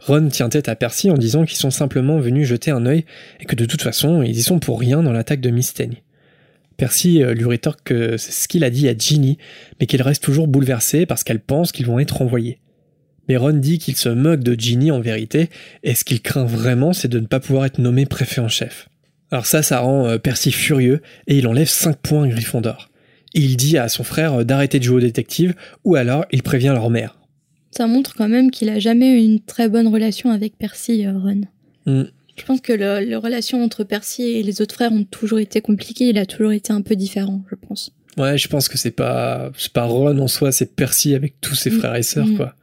Ron tient tête à Percy en disant qu'ils sont simplement venus jeter un œil et que de toute façon, ils y sont pour rien dans l'attaque de Mystaigne. Percy euh, lui rétorque que c'est ce qu'il a dit à Ginny, mais qu'il reste toujours bouleversé parce qu'elle pense qu'ils vont être envoyés. Mais Ron dit qu'il se moque de Ginny en vérité, et ce qu'il craint vraiment, c'est de ne pas pouvoir être nommé préfet en chef. Alors ça, ça rend euh, Percy furieux, et il enlève 5 points Gryffondor. Il dit à son frère euh, d'arrêter de jouer au détective, ou alors il prévient leur mère. Ça montre quand même qu'il a jamais eu une très bonne relation avec Percy, euh, Ron. Hmm. Je pense que le, les relations entre Percy et les autres frères ont toujours été compliquées. Il a toujours été un peu différent, je pense. Ouais, je pense que c'est pas, c'est pas Ron en soi, c'est Percy avec tous ses Mm. frères et sœurs, Mm. quoi.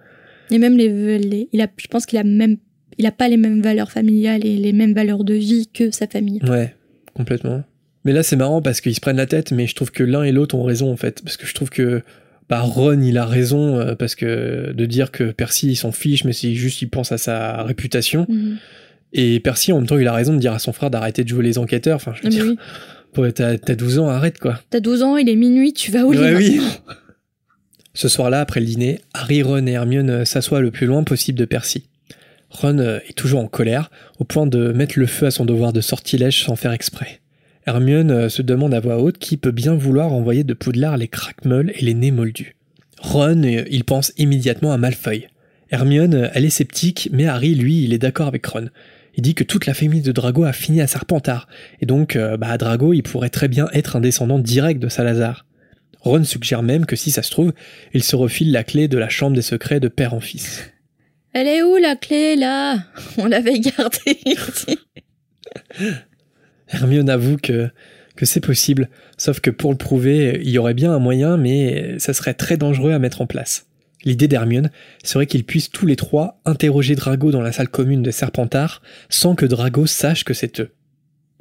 Et même les, les- il a, je pense qu'il a même, il a pas les mêmes valeurs familiales et les mêmes valeurs de vie que sa famille. Ouais, complètement. Mais là, c'est marrant parce qu'ils se prennent la tête, mais je trouve que l'un et l'autre ont raison, en fait. Parce que je trouve que, bah, Ron, il a raison, euh, parce que de dire que Percy, il s'en fiche, mais c'est juste, il pense à sa réputation. Mhm. Et Percy, en même temps, il a raison de dire à son frère d'arrêter de jouer les enquêteurs. Enfin, je veux Ah, dire, oui. t'as, t'as 12 ans, arrête, quoi. T'as 12 ans, il est minuit, tu vas au lit Ouais, oui. Ce soir-là, après le dîner, Harry, Ron et Hermione euh, s'assoient le plus loin possible de Percy. Ron euh, est toujours en colère, au point de mettre le feu à son devoir de sortilège sans faire exprès. Hermione euh, se demande à voix haute qui peut bien vouloir envoyer de Poudlard les craquemeules et les nez moldus. Ron, euh, il pense immédiatement à Malfoy. Hermione, euh, elle est sceptique, mais Harry, lui, il est d'accord avec Ron. Il dit que toute la famille de Drago a fini à Serpentard, et donc bah, Drago il pourrait très bien être un descendant direct de Salazar. Ron suggère même que si ça se trouve, il se refile la clé de la chambre des secrets de père en fils. Elle est où la clé là? On l'avait gardée. [laughs] [laughs] Hermione avoue que, c'est possible, sauf que pour le prouver, il y aurait bien un moyen, mais ça serait très dangereux à mettre en place. L'idée d'Hermione serait qu'ils puissent tous les trois interroger Drago dans la salle commune de Serpentard sans que Drago sache que c'est eux.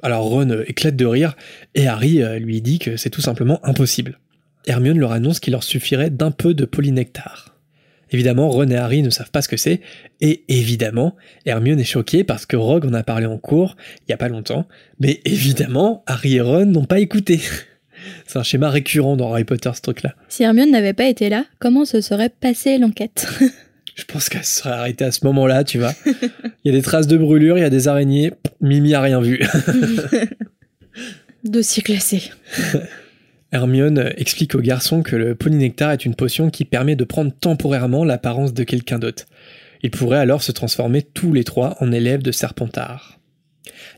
Alors Ron éclate de rire et Harry euh, lui dit que c'est tout simplement impossible. Hermione leur annonce qu'il leur suffirait d'un peu de polynectar. Évidemment, Ron et Harry ne savent pas ce que c'est, et évidemment, Hermione est choquée parce que Rogue en a parlé en cours, il y a pas longtemps, mais évidemment, Harry et Ron n'ont pas écouté. [laughs] C'est un schéma récurrent dans Harry Potter, ce truc-là. Si Hermione n'avait pas été là, comment se serait passée l'enquête? [laughs] Je pense qu'elle serait arrêtée à ce moment-là, tu vois. Il y a des traces de brûlure, il y a des araignées, Mimi a rien vu. [laughs] Dossier classé. Hermione explique au garçon que le polynectar est une potion qui permet de prendre temporairement l'apparence de quelqu'un d'autre. Ils pourraient alors se transformer tous les trois en élèves de Serpentard.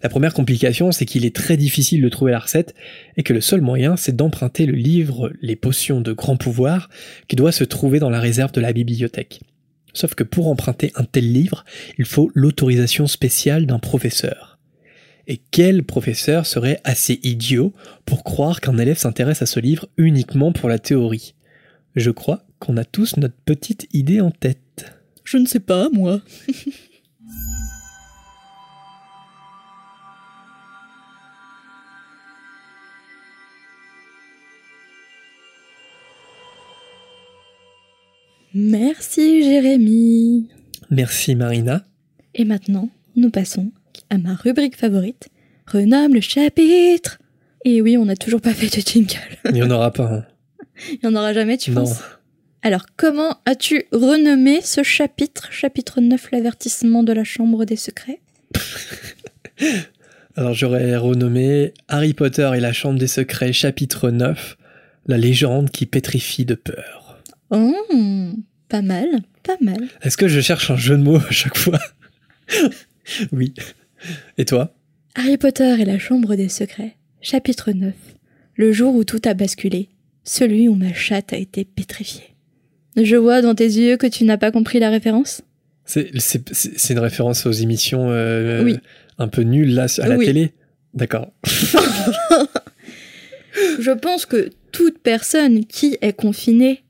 La première complication, c'est qu'il est très difficile de trouver la recette et que le seul moyen, c'est d'emprunter le livre Les potions de grand pouvoir qui doit se trouver dans la réserve de la bibliothèque. Sauf que pour emprunter un tel livre, il faut l'autorisation spéciale d'un professeur. Et quel professeur serait assez idiot pour croire qu'un élève s'intéresse à ce livre uniquement pour la théorie? Je crois qu'on a tous notre petite idée en tête. Je ne sais pas, moi. [laughs] Merci Jérémy. Merci Marina. Et maintenant, nous passons à ma rubrique favorite. Renomme le chapitre. Et oui, on n'a toujours pas fait de jingle. Il n'y en aura pas. Hein. [laughs] Il n'y en aura jamais, tu Non. penses? Alors, comment as-tu renommé ce chapitre? Chapitre 9, l'avertissement de la chambre des secrets [laughs] Alors j'aurais renommé Harry Potter et la Chambre des Secrets chapitre 9, la légende qui pétrifie de peur. Oh, pas mal, pas mal. Est-ce que je cherche un jeu de mots à chaque fois? [laughs] Oui. Et toi? Harry Potter et la chambre des secrets, chapitre 9. Le jour où tout a basculé, celui où ma chatte a été pétrifiée. Je vois dans tes yeux que tu n'as pas compris la référence? C'est une référence aux émissions euh, Oui. un peu nulles là à la Oui. télé? D'accord. [laughs] Je pense que toute personne qui est confinée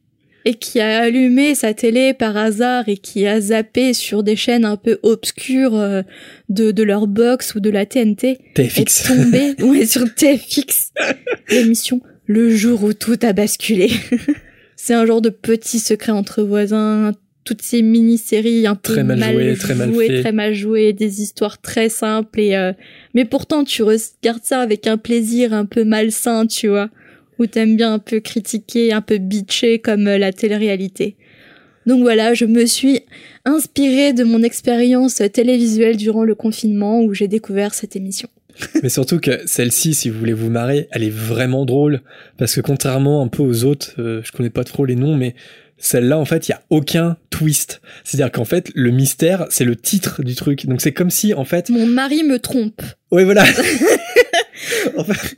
et qui a allumé sa télé par hasard et qui a zappé sur des chaînes un peu obscures euh, de, de leur box ou de la TNT TFX. est tombée [laughs] ouais, sur TFX, l'émission Le jour où tout a basculé. [laughs] C'est un genre de petit secret entre voisins, toutes ces mini-séries un peu Très mal jouées, très mal jouées, très mal jouées, des histoires très simples et euh, mais pourtant tu regardes ça avec un plaisir un peu malsain, tu vois, où t'aimes bien un peu critiquer, un peu bitcher comme euh, la télé-réalité. Donc voilà, je me suis inspirée de mon expérience télévisuelle durant le confinement où j'ai découvert cette émission. [laughs] Mais surtout que celle-ci, si vous voulez vous marrer, elle est vraiment drôle. Parce que contrairement un peu aux autres, euh, je connais pas trop les noms, mais celle-là, en fait, il y a aucun twist. C'est-à-dire qu'en fait, le mystère, c'est le titre du truc. Donc c'est comme si, en fait, Mon mari me trompe. ouais, voilà. [laughs] en fait,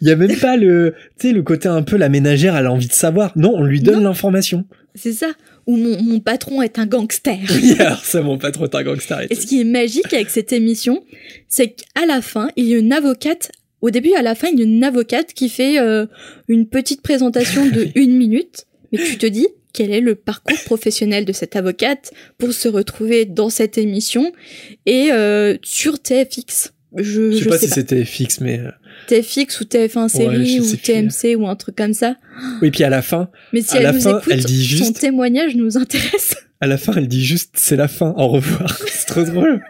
il y a même pas le, tu sais, le côté un peu la ménagère, elle a envie de savoir. Non, on lui donne l'information. C'est ça. Ou mon, mon patron est un gangster. Oui, alors ça, mon pas trop un gangster et ce qui est magique avec cette émission, c'est qu'à la fin, il y a une avocate. Au début, à la fin, il y a une avocate qui fait euh, une petite présentation [laughs] de une minute. Mais tu te dis, quel est le parcours professionnel de cette avocate pour se retrouver dans cette émission? Et euh, sur TFX Je, Je sais pas sais si c'était fixe, mais euh, TFX ou TF1 série ou. TMC ou un truc comme ça. oui. Puis à la fin, Mais si À elle la nous fin, écoute, elle dit son témoignage nous intéresse. À la fin, elle dit juste c'est la fin, au revoir. [laughs] c'est trop drôle.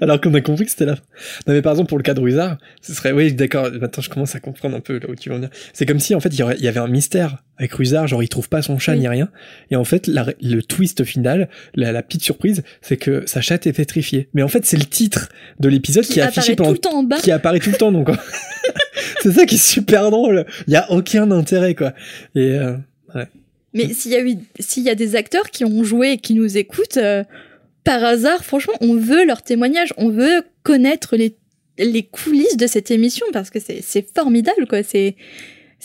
Alors qu'on a compris que c'était la fin. Non mais par exemple pour le cas de Ruizard, ce serait oui d'accord. Maintenant je commence à comprendre un peu là où tu veux en venir. C'est comme si en fait il y, avait un mystère avec Ruizard, genre il trouve pas son chat Oui. ni rien. Et en fait la- le twist final, la, la petite surprise, c'est que sa chatte est pétrifiée. Mais en fait c'est le titre de l'épisode qui, Qui est affiché apparaît pendant tout le temps en bas. qui apparaît tout le temps donc. [laughs] [laughs] c'est ça qui est super drôle. Il y a aucun intérêt quoi. Et euh, Mais s'il y a eu, s'il y a des acteurs qui ont joué et qui nous écoutent, euh, par hasard, franchement, on veut leur témoignage, on veut connaître les, les coulisses de cette émission parce que c'est formidable, quoi. C'est.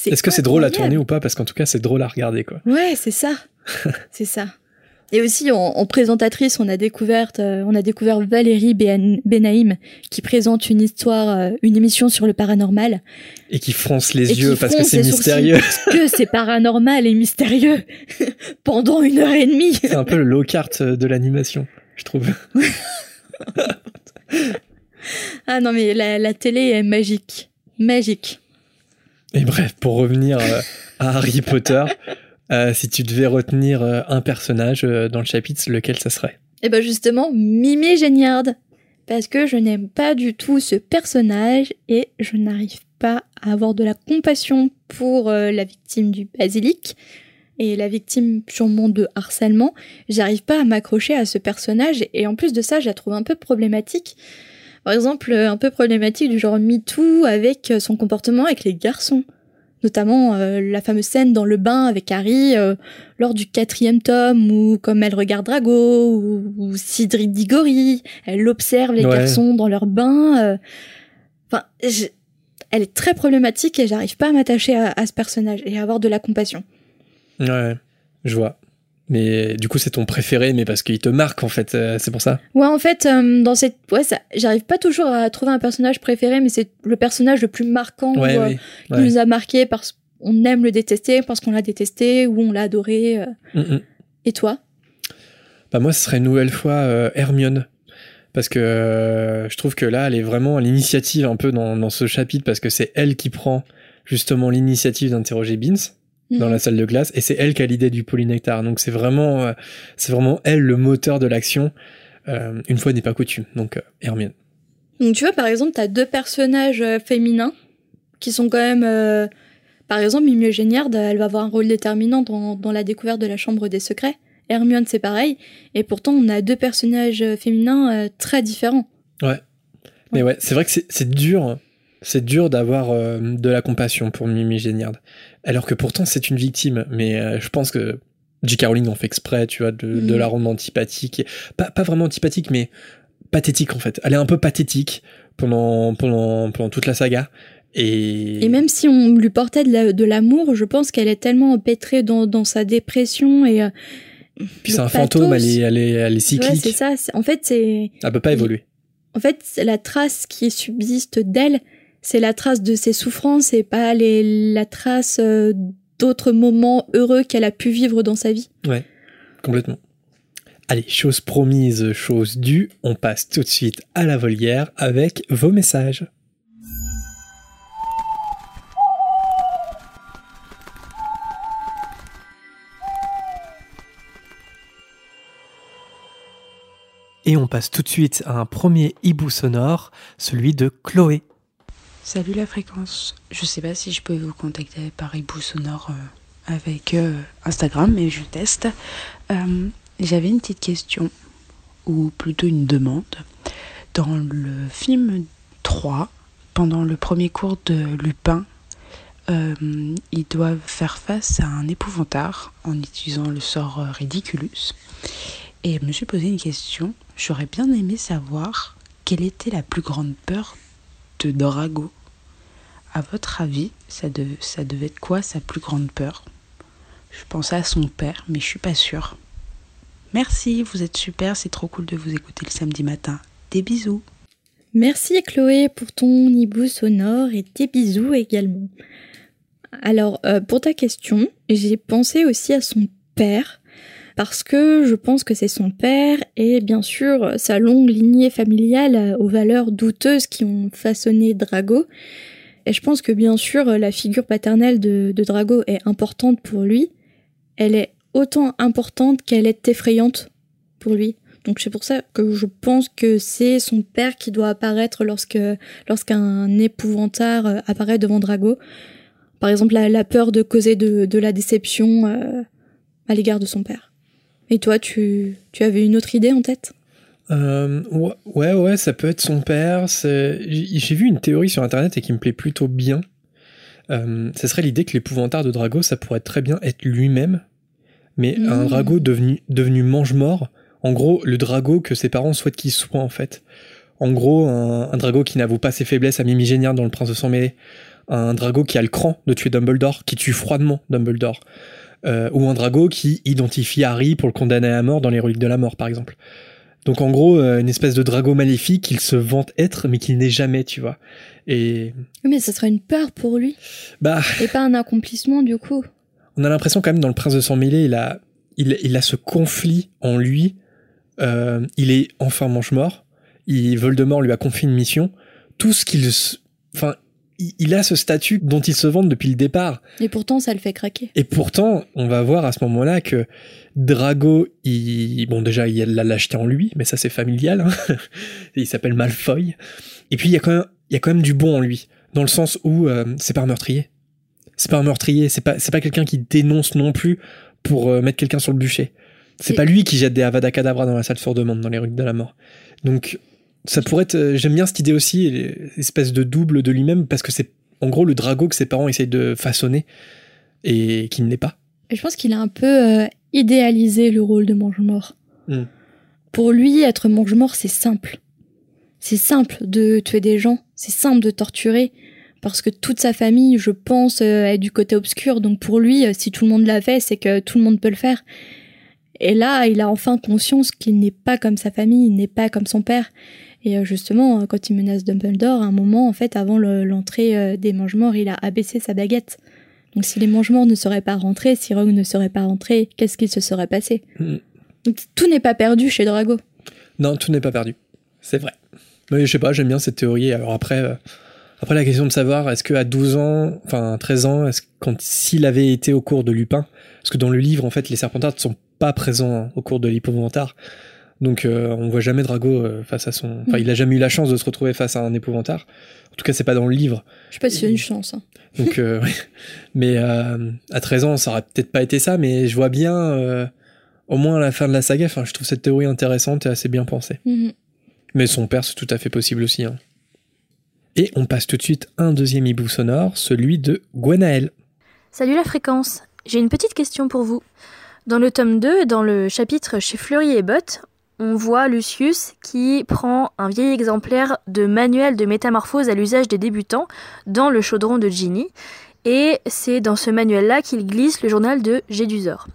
Est-ce que c'est drôle à tourner ou pas? Parce qu'en tout cas, c'est drôle à regarder, quoi. Ouais, c'est ça. [laughs] c'est ça. Et aussi en, présentatrice, on a découvert, euh, on a découvert Valérie Benaïm qui présente une histoire, euh, une émission sur le paranormal. Et qui fronce les yeux parce que c'est mystérieux. Parce que c'est paranormal et mystérieux [laughs] pendant une heure et demie. C'est un peu le low cart de l'animation, je trouve. [laughs] ah non mais la, télé est magique, magique. Et bref, pour revenir euh, à Harry Potter. Euh, si tu devais retenir euh, un personnage euh, dans le chapitre, lequel ça serait? Eh ben justement, Mimi Géniard. Parce que je n'aime pas du tout ce personnage et je n'arrive pas à avoir de la compassion pour la victime du basilic et la victime sûrement de harcèlement. J'arrive pas à m'accrocher à ce personnage et en plus de ça, je la trouve un peu problématique. Par exemple, un peu problématique du genre MeToo avec son comportement avec les garçons notamment euh, la fameuse scène dans le bain avec Harry euh, lors du quatrième tome où comme elle regarde Drago ou, ou Sidri Diggory, elle observe les garçons dans leur bain. Euh. Enfin, elle est très problématique et j'arrive pas à m'attacher à, à, ce personnage et à avoir de la compassion. Ouais, je vois. Mais du coup, c'est ton préféré, mais parce qu'il te marque en fait, euh, c'est pour ça? Ouais, en fait, euh, dans cette, ouais, ça... j'arrive pas toujours à trouver un personnage préféré, mais c'est le personnage le plus marquant euh, qui nous a marqué parce qu'on aime le détester, parce qu'on l'a détesté ou on l'a adoré. Mm, mm. Et toi? Bah moi, ce serait une nouvelle fois Hermione, parce que je trouve que là, elle est vraiment à l'initiative un peu dans, dans ce chapitre, parce que c'est elle qui prend justement l'initiative d'interroger Beans dans la salle de classe et c'est elle qui a l'idée du polynectar. Donc c'est vraiment euh, c'est vraiment elle le moteur de l'action euh, une fois n'est pas coutume. Donc euh, Hermione. Donc tu vois par exemple tu as deux personnages féminins qui sont quand même par exemple Mimi Géniard elle va avoir un rôle déterminant dans, dans la découverte de la chambre des secrets. Hermione c'est pareil. Et pourtant on a deux personnages féminins très différents. Ouais. Mais ouais, c'est vrai que c'est dur hein. C'est dur d'avoir de la compassion pour Mimi Géniard alors que pourtant c'est une victime. Mais euh, je pense que J.K. Rowling en fait exprès, tu vois, de, mm. la rendre antipathique. Pas, pas vraiment antipathique, mais pathétique en fait. Elle est un peu pathétique pendant, pendant, pendant toute la saga. Et... et même si on lui portait de l'amour, je pense qu'elle est tellement empêtrée dans, dans sa dépression et... Euh, Puis c'est un fantôme, elle est, elle est, elle est cyclique. Ouais, c'est ça. En fait, c'est... Elle peut pas évoluer. En fait, la trace qui subsiste d'elle, c'est la trace de ses souffrances et pas la trace euh, d'autres moments heureux qu'elle a pu vivre dans sa vie. Ouais, complètement. Allez, chose promise, chose due, on passe tout de suite à la volière avec vos messages. Et on passe tout de suite à un premier hibou sonore, celui de Chloé. Salut la fréquence. Je sais pas si je peux vous contacter par hibou sonore euh, avec euh, Instagram, mais je teste. Euh, j'avais une petite question, ou plutôt une demande. Dans le film 3, pendant le premier cours de Lupin, ils doivent faire face à un épouvantard en utilisant le sort Ridiculus. Et je me suis posé une question. J'aurais bien aimé savoir quelle était la plus grande peur de Drago. À votre avis, ça, ça devait être quoi sa plus grande peur? Je pensais à son père, mais je suis pas sûre. Merci, vous êtes super, c'est trop cool de vous écouter le samedi matin. Des bisous. Merci Chloé pour ton hibou sonore et des bisous également. Alors, euh, pour ta question, j'ai pensé aussi à son père parce que je pense que c'est son père et bien sûr sa longue lignée familiale aux valeurs douteuses qui ont façonné Drago. Et je pense que bien sûr la figure paternelle de, Drago est importante pour lui. Elle est autant importante qu'elle est effrayante pour lui. Donc c'est pour ça que je pense que c'est son père qui doit apparaître lorsque lorsqu'un épouvantard apparaît devant Drago. Par exemple la, peur de causer de, de la déception euh, à l'égard de son père. Et toi, tu, tu avais une autre idée en tête? Euh, ouais, ouais, ça peut être son père. J'ai vu une théorie sur internet et qui me plaît plutôt bien. Euh, ce serait l'idée que l'épouvantard de Drago, ça pourrait très bien être lui-même, mais un mmh. Drago devenu, devenu mange-mort, en gros, le Drago que ses parents souhaitent qu'il soit, en fait. En gros, un, Drago qui n'avoue pas ses faiblesses à Mimi Géniard dans Le Prince de Sang Mêlé. Un Drago qui a le cran de tuer Dumbledore, qui tue froidement Dumbledore. Euh, ou un Drago qui identifie Harry pour le condamner à mort dans les reliques de la mort, par exemple. Donc en gros, euh, une espèce de Drago maléfique qu'il se vante être, mais qu'il n'est jamais, tu vois. Et mais ça serait une peur pour lui. Bah. Et pas un accomplissement du coup. On a l'impression quand même dans le Prince de Sang Mêlé, il a, il, il a ce conflit en lui. Euh, il est enfin mange-mort. Il Voldemort lui a confié une mission. Tout ce qu'il, enfin, il a ce statut dont il se vante depuis le départ. Et pourtant, ça le fait craquer. Et pourtant, on va voir à ce moment-là que Drago, il, bon, déjà, il a la lâcheté en lui, mais ça, c'est familial. Hein. [laughs] il s'appelle Malfoy. Et puis, il y a quand même, il y a quand même du bon en lui, dans le sens où euh, c'est pas un meurtrier. C'est pas un meurtrier, c'est pas, c'est pas quelqu'un qui dénonce non plus pour euh, mettre quelqu'un sur le bûcher. C'est pas lui qui jette des Avada Kedavra dans la salle sur demande, dans les rues de la mort. Donc, ça pourrait être. Euh, j'aime bien cette idée aussi, l'espèce de double de lui-même, parce que c'est en gros le drago que ses parents essayent de façonner et qui ne l'est pas. Je pense qu'il a un peu euh, idéalisé le rôle de mange-mort. Hmm. Pour lui, être mange-mort, c'est simple. C'est simple de tuer des gens, c'est simple de torturer, parce que toute sa famille, je pense, euh, est du côté obscur. Donc pour lui, si tout le monde l'a fait, c'est que tout le monde peut le faire. Et là, il a enfin conscience qu'il n'est pas comme sa famille, il n'est pas comme son père. Et euh, justement, euh, quand il menace Dumbledore, à un moment, en fait, avant l'entrée euh, des mange-morts, il a abaissé sa baguette. Donc si les mange-morts ne seraient pas rentrés, si Rogue ne serait pas rentré, qu'est-ce qui se serait passé? Hmm. Donc tout n'est pas perdu chez Drago. Non, tout n'est pas perdu. C'est vrai. Mais je sais pas, j'aime bien cette théorie. Alors après, après la question de savoir, est-ce qu'à 12 ans, enfin 13 ans, est-ce quand s'il avait été au cours de Lupin, parce que dans le livre, en fait, les Serpentards ne sont pas présents au cours de l'Hypomontard, donc euh, on voit jamais Drago euh, face à son. Enfin, il a jamais eu la chance de se retrouver face à un épouvantard. En tout cas, c'est pas dans le livre. Je sais pas si a une chance. Hein. Donc, euh, [laughs] mais à 13 ans, ça aurait peut-être pas été ça, mais je vois bien, au moins à la fin de la saga. Enfin, je trouve cette théorie intéressante et assez bien pensée. Mm-hmm. Mais son père, c'est tout à fait possible aussi. Hein. Et on passe tout de suite à un deuxième hibou sonore, celui de Gwenaël. Salut la fréquence. J'ai une petite question pour vous. Dans le tome 2, dans le chapitre chez Fleury et Bott, on voit Lucius qui prend un vieil exemplaire de manuel de métamorphose à l'usage des débutants dans le chaudron de Ginny. Et c'est dans ce manuel-là qu'il glisse le journal de Gédusor.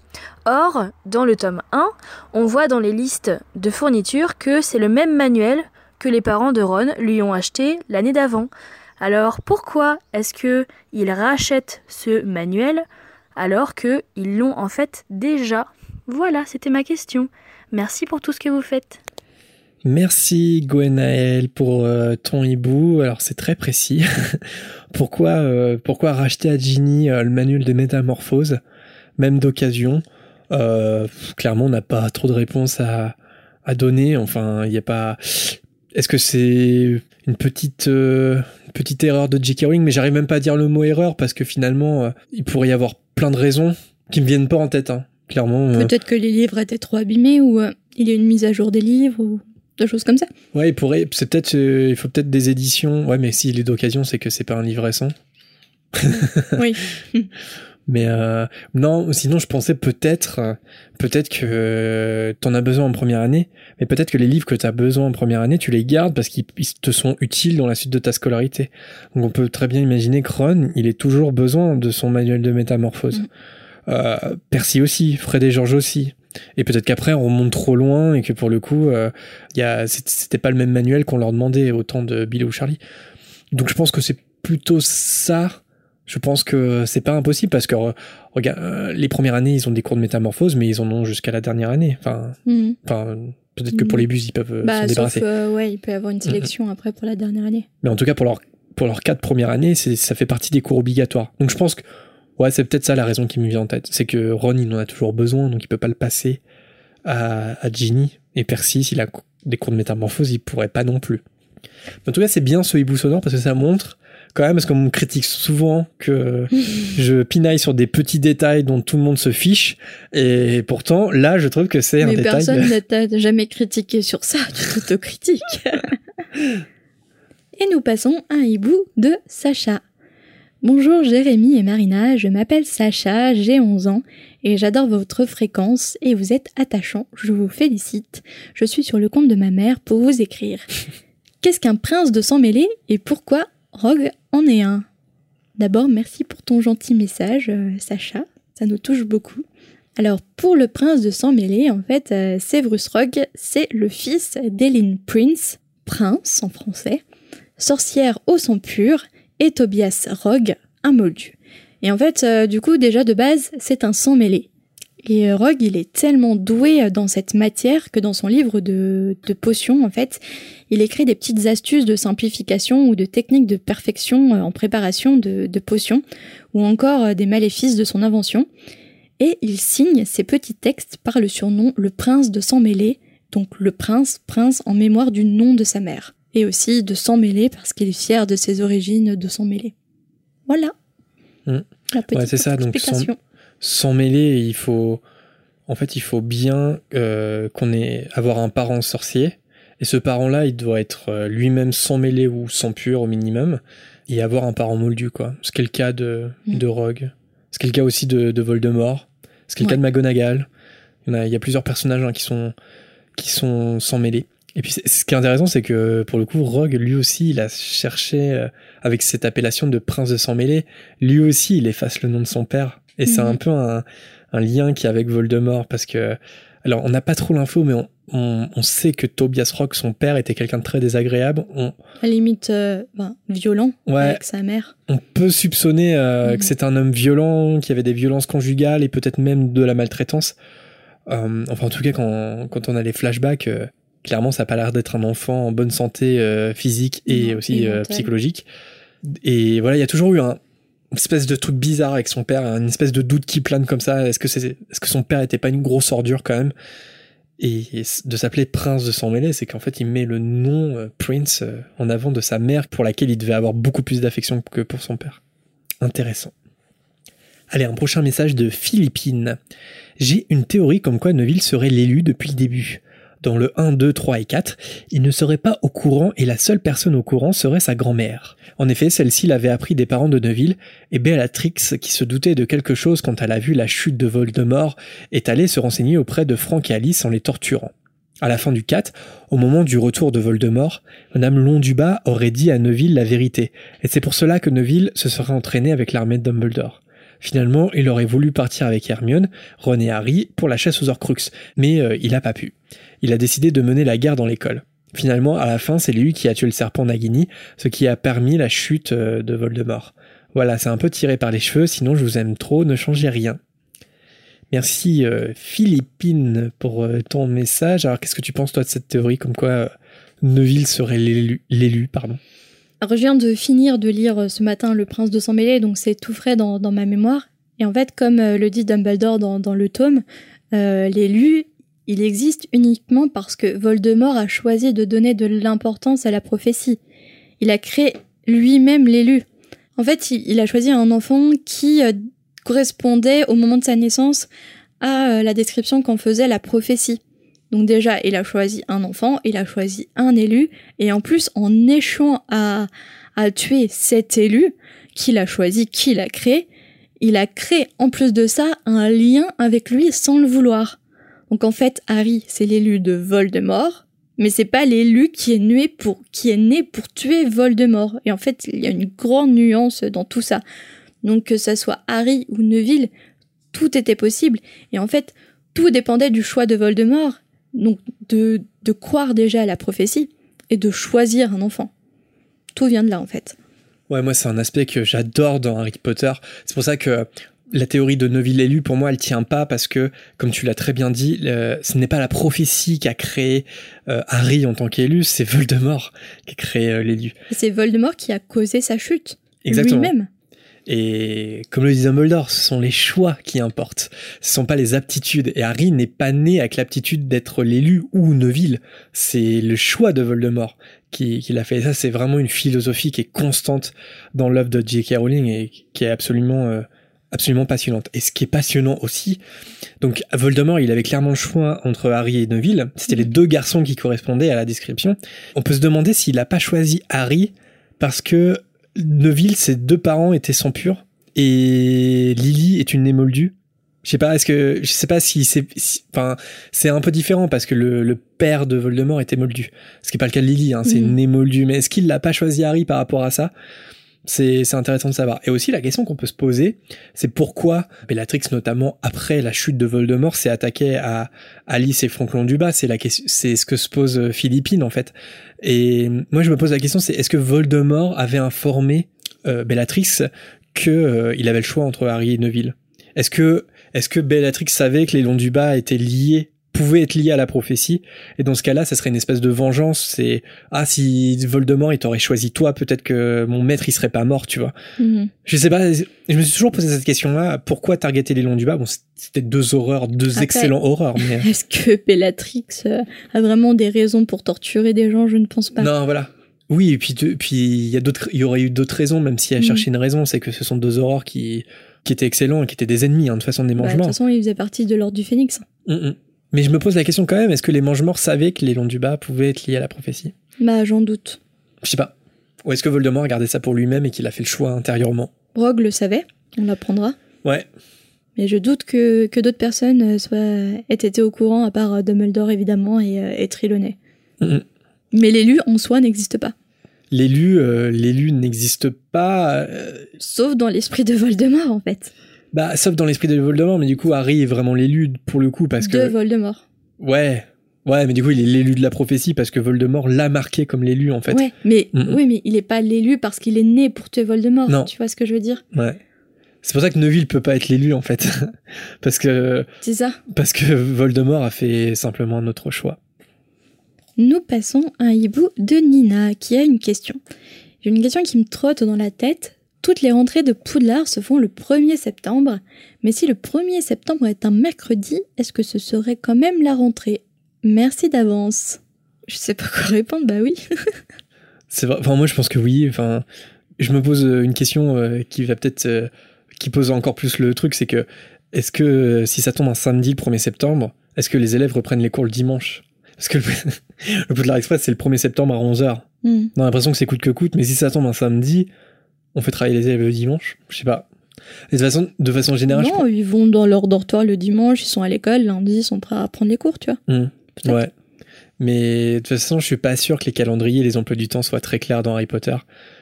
Or, dans le tome 1, on voit dans les listes de fournitures que c'est le même manuel que les parents de Ron lui ont acheté l'année d'avant. Alors pourquoi est-ce que il rachète ce manuel alors qu'ils l'ont en fait déjà? Voilà, c'était ma question. Merci pour tout ce que vous faites. Merci Gwenaël pour euh, ton hibou. Alors c'est très précis. [laughs] pourquoi, euh, pourquoi racheter à Ginny euh, le manuel de métamorphose, même d'occasion? Clairement, on n'a pas trop de réponses à, donner. Enfin, il n'y a pas. Est-ce que c'est une petite petite erreur de J.K. Rowling? Mais j'arrive même pas à dire le mot erreur parce que finalement, il pourrait y avoir plein de raisons qui me viennent pas en tête. Hein clairement. Euh, peut-être que les livres étaient trop abîmés ou euh, il y a une mise à jour des livres ou des choses comme ça. Ouais, il pourrait. C'est peut-être. Euh, il faut peut-être des éditions. Ouais, mais s'il est d'occasion, c'est que c'est pas un livre récent. [laughs] oui. [laughs] mais non, sinon je pensais peut-être, peut-être que t'en as besoin en première année, mais peut-être que les livres que t'as besoin en première année, tu les gardes parce qu'ils te sont utiles dans la suite de ta scolarité. Donc on peut très bien imaginer que Ron, il est toujours besoin de son manuel de métamorphose. Mm. Euh, Percy aussi, Fred et George aussi. Et peut-être qu'après on remonte trop loin et que pour le coup, euh, y a, c'était pas le même manuel qu'on leur demandait autant de Billy ou Charlie. Donc je pense que c'est plutôt ça. Je pense que c'est pas impossible parce que regarde, euh, les premières années ils ont des cours de métamorphose, mais ils en ont jusqu'à la dernière année. Enfin, mhm. enfin peut-être que pour mhm. les bus ils peuvent bah, s'en débarrasser. ouais, il peut y avoir une sélection après pour la dernière année. Mais en tout cas pour leur pour leurs quatre premières années, ça fait partie des cours obligatoires. Donc je pense que Ouais, c'est peut-être ça la raison qui me vient en tête. C'est que Ron, il en a toujours besoin, donc il peut pas le passer à, à Ginny. Et Percy, s'il a des cours de métamorphose, il pourrait pas non plus. en tout cas, c'est bien ce hibou sonore parce que ça montre quand même, parce qu'on me critique souvent que [laughs] je pinaille sur des petits détails dont tout le monde se fiche. Et pourtant, là, je trouve que c'est un détail. Mais personne [laughs] ne t'a jamais critiqué sur ça, tu t'autocritiques. [laughs] et nous passons à un hibou de Sacha. Bonjour Jérémy et Marina, je m'appelle Sacha, j'ai 11 ans et j'adore votre fréquence et vous êtes attachant. Je vous félicite. Je suis sur le compte de ma mère pour vous écrire. [laughs] Qu'est-ce qu'un prince de sang mêlé et pourquoi Rogue en est un? D'abord, merci pour ton gentil message, euh, Sacha. Ça nous touche beaucoup. Alors, pour le prince de sang mêlé, en fait, euh, Severus Rogue, c'est le fils d'Elin Prince, prince en français, sorcière au sang pur, et Tobias Rogue, un moldu. Et en fait, euh, du coup, déjà de base, c'est un sang mêlé. Et euh, Rogue, il est tellement doué euh, dans cette matière que dans son livre de, de potions, en fait, il écrit des petites astuces de simplification ou de techniques de perfection en préparation de, de potions, ou encore des maléfices de son invention. Et il signe ces petits textes par le surnom le prince de sang mêlé, donc le prince, prince en mémoire du nom de sa mère. Et aussi de sang mêlé parce qu'il est fier de ses origines de sang mêlé. Voilà. Mm. La petite Ouais, c'est ça, donc. Sans mêler, il faut. En fait, il faut bien euh, qu'on ait avoir un parent sorcier. Et ce parent-là, il doit être euh, lui-même sans mêlé ou sans pur au minimum. Et avoir un parent moldu, quoi. Ce qui est le cas de, Mm. de Rogue. Ce qui est le cas aussi de, de Voldemort. Ce qui est le Ouais. cas de McGonagall. Il y, a, il y a plusieurs personnages hein, qui sont qui sont sans mêlé. Et puis, ce qui est intéressant, c'est que pour le coup, Rogue, lui aussi, il a cherché, euh, avec cette appellation de prince de sang mêlé, lui aussi, il efface le nom de son père. Et c'est Mhm. un peu un, un lien qui est avec Voldemort, parce que, alors, on n'a pas trop l'info, mais on, on, on sait que Tobias Rogue, son père, était quelqu'un de très désagréable. On, À la limite, euh, ben, violent Ouais. avec sa mère. on peut soupçonner euh, Mhm. que c'est un homme violent, qui avait des violences conjugales et peut-être même de la maltraitance. Enfin, en tout cas, quand, quand on a les flashbacks, clairement, ça n'a pas l'air d'être un enfant en bonne santé euh, physique et Non, aussi et euh, psychologique. Et voilà, il y a toujours eu un une espèce de truc bizarre avec son père, une espèce de doute qui plane comme ça. Est-ce que c'est, est-ce que son père était pas une grosse ordure quand même? Et et de s'appeler prince de sang mêlé, c'est qu'en fait, il met le nom euh, Prince en avant de sa mère, pour laquelle il devait avoir beaucoup plus d'affection que pour son père. Intéressant. Allez, un prochain message de Philippine. J'ai une théorie comme quoi Neville serait l'élu depuis le début. Dans le 1, 2, 3 et 4, il ne serait pas au courant et la seule personne au courant serait sa grand-mère. En effet, celle-ci l'avait appris des parents de Neville, et Bellatrix, qui se doutait de quelque chose quand elle a vu la chute de Voldemort, est allée se renseigner auprès de Frank et Alice en les torturant. À la fin du 4, au moment du retour de Voldemort, Madame Londubat aurait dit à Neville la vérité, et c'est pour cela que Neville se serait entraîné avec l'armée de Dumbledore. Finalement, il aurait voulu partir avec Hermione, Ron et Harry pour la chasse aux Horcruxes, mais euh, il n'a pas pu. Il a décidé de mener la guerre dans l'école. Finalement, à la fin, c'est lui qui a tué le serpent Nagini, ce qui a permis la chute euh, de Voldemort. Voilà, c'est un peu tiré par les cheveux, sinon je vous aime trop, ne changez rien. Merci euh, Philippine pour euh, ton message. Alors qu'est-ce que tu penses toi de cette théorie comme quoi Neville serait l'élu, pardon? Alors, je viens de finir de lire ce matin Le Prince de sang mêlé, donc c'est tout frais dans, ma mémoire. Et en fait, comme le dit Dumbledore dans, le tome, l'élu, il existe uniquement parce que Voldemort a choisi de donner de l'importance à la prophétie. Il a créé lui-même l'élu. En fait, il, a choisi un enfant qui euh, correspondait au moment de sa naissance à euh, la description qu'en faisait la prophétie. Donc déjà, il a choisi un enfant, il a choisi un élu, et en plus, en échouant à, à tuer cet élu, qu'il a choisi, qu'il a créé, il a créé en plus de ça un lien avec lui sans le vouloir. Donc en fait, Harry, c'est l'élu de Voldemort, mais c'est pas l'élu qui est né pour qui est né pour tuer Voldemort. Et en fait, il y a une grande nuance dans tout ça. Donc que ça soit Harry ou Neville, tout était possible. Et en fait, tout dépendait du choix de Voldemort. Donc de, de croire déjà à la prophétie et de choisir un enfant. Tout vient de là en fait. Ouais, moi c'est un aspect que j'adore dans Harry Potter. C'est pour ça que la théorie de Neville élu, pour moi, elle tient pas parce que, comme tu l'as très bien dit, ce n'est pas la prophétie qui a créé euh, Harry en tant qu'élu, c'est Voldemort qui a créé euh, l'élu. C'est Voldemort qui a causé sa chute. Exactement. Lui-même. Et comme le dit Dumbledore, ce sont les choix qui importent. Ce sont pas les aptitudes. Et Harry n'est pas né avec l'aptitude d'être l'élu ou Neville. C'est le choix de Voldemort qui, qui l'a fait. Et ça, c'est vraiment une philosophie qui est constante dans l'œuvre de J.K. Rowling et qui est absolument, euh, absolument passionnante. Et ce qui est passionnant aussi, donc Voldemort, il avait clairement le choix entre Harry et Neville. C'était les deux garçons qui correspondaient à la description. On peut se demander s'il n'a pas choisi Harry parce que Neville, ses deux parents étaient sang pur et Lily est une émoldue. Je sais pas, est-ce que je sais pas si c'est, enfin, c'est un peu différent parce que le, le, père de Voldemort était moldu, ce qui est pas le cas de Lily, hein, c'est Mhm. une moldu. Mais est-ce qu'il l'a pas choisi Harry par rapport à ça? C'est intéressant de savoir. Et aussi la question qu'on peut se poser, c'est pourquoi Bellatrix, notamment après la chute de Voldemort, s'est attaquée à Alice et Franklin Dubas. C'est la question, c'est ce que se pose euh, Philippine en fait. Et moi je me pose la question, c'est est-ce que Voldemort avait informé euh, Bellatrix que euh, avait le choix entre Harry et Neville? Est-ce que est-ce que Bellatrix savait que les Longs du Bas étaient liés, pouvaient être liés à la prophétie Et dans ce cas-là, ça serait une espèce de vengeance. C'est ah si Voldemort il t'aurait choisi toi, peut-être que mon maître il serait pas mort, tu vois. Mhm. Je sais pas. Je me suis toujours posé cette question-là. Pourquoi targeter les Longs du Bas? Bon, c'était deux horreurs, deux Après- excellents horreurs, mais [laughs] Est-ce que Bellatrix euh, a vraiment des raisons pour torturer des gens? Je ne pense pas. non, voilà. Oui, et puis puis il y a d'autres, il y aurait eu d'autres raisons, même si elle Mm. cherchait une raison, c'est que ce sont deux horreurs qui qui étaient excellents et qui étaient des ennemis, hein, de toute façon des Bah, de toute façon, il faisait partie de l'ordre du Phénix. Mm, mm. Mais je me pose la question quand même, est-ce que les mange-morts savaient que les Longs du Bas pouvaient être liés à la prophétie? Bah, j'en doute. Je sais pas. Ou est-ce que Voldemort a gardé ça pour lui-même et qu'il a fait le choix intérieurement? Rogue le savait, on l'apprendra. Ouais. Mais je doute que, que d'autres personnes euh, soient, aient été au courant, à part euh, Dumbledore évidemment et, euh, et Trelawney. Mais l'élu en soi n'existe pas. L'élu, euh, l'élu n'existe pas, euh, Sauf dans l'esprit de Voldemort en fait. Bah, sauf dans l'esprit de Voldemort, mais du coup, Harry est vraiment l'élu pour le coup, parce de que, Voldemort. ouais, ouais, mais du coup, il est l'élu de la prophétie parce que Voldemort l'a marqué comme l'élu, en fait. Ouais, mais, Mm, mm. oui, mais il est pas l'élu parce qu'il est né pour tuer Voldemort. Non. Tu vois ce que je veux dire? Ouais. C'est pour ça que Neville peut pas être l'élu, en fait. [laughs] parce que, C'est ça. parce que Voldemort a fait simplement un autre choix. Nous passons à un hibou de Nina qui a une question. J'ai une question qui me trotte dans la tête. Toutes les rentrées de Poudlard se font le 1er septembre, mais si le 1er septembre est un mercredi, est-ce que ce serait quand même la rentrée? Merci d'avance. Je sais pas quoi répondre, bah oui. [laughs] C'est vrai. Enfin, moi, je pense que oui. Enfin, je me pose euh, une question euh, qui va peut-être, euh, qui pose encore plus le truc, c'est que est-ce que euh, si ça tombe un samedi le 1er septembre, est-ce que les élèves reprennent les cours le dimanche? Parce que le, [laughs] le Poudlard Express, c'est le 1er septembre à 11h. Hmm. On a l'impression que c'est coûte que coûte, mais si ça tombe un samedi, on fait travailler les élèves le dimanche. Je sais pas. Et de façon, de façon générale, je non, ils vont dans leur dortoir le dimanche, ils sont à l'école, lundi, ils sont prêts à prendre les cours, tu vois. Peut-être. Ouais. Mais de toute façon, je suis pas sûr que les calendriers et les emplois du temps soient très clairs dans Harry Potter.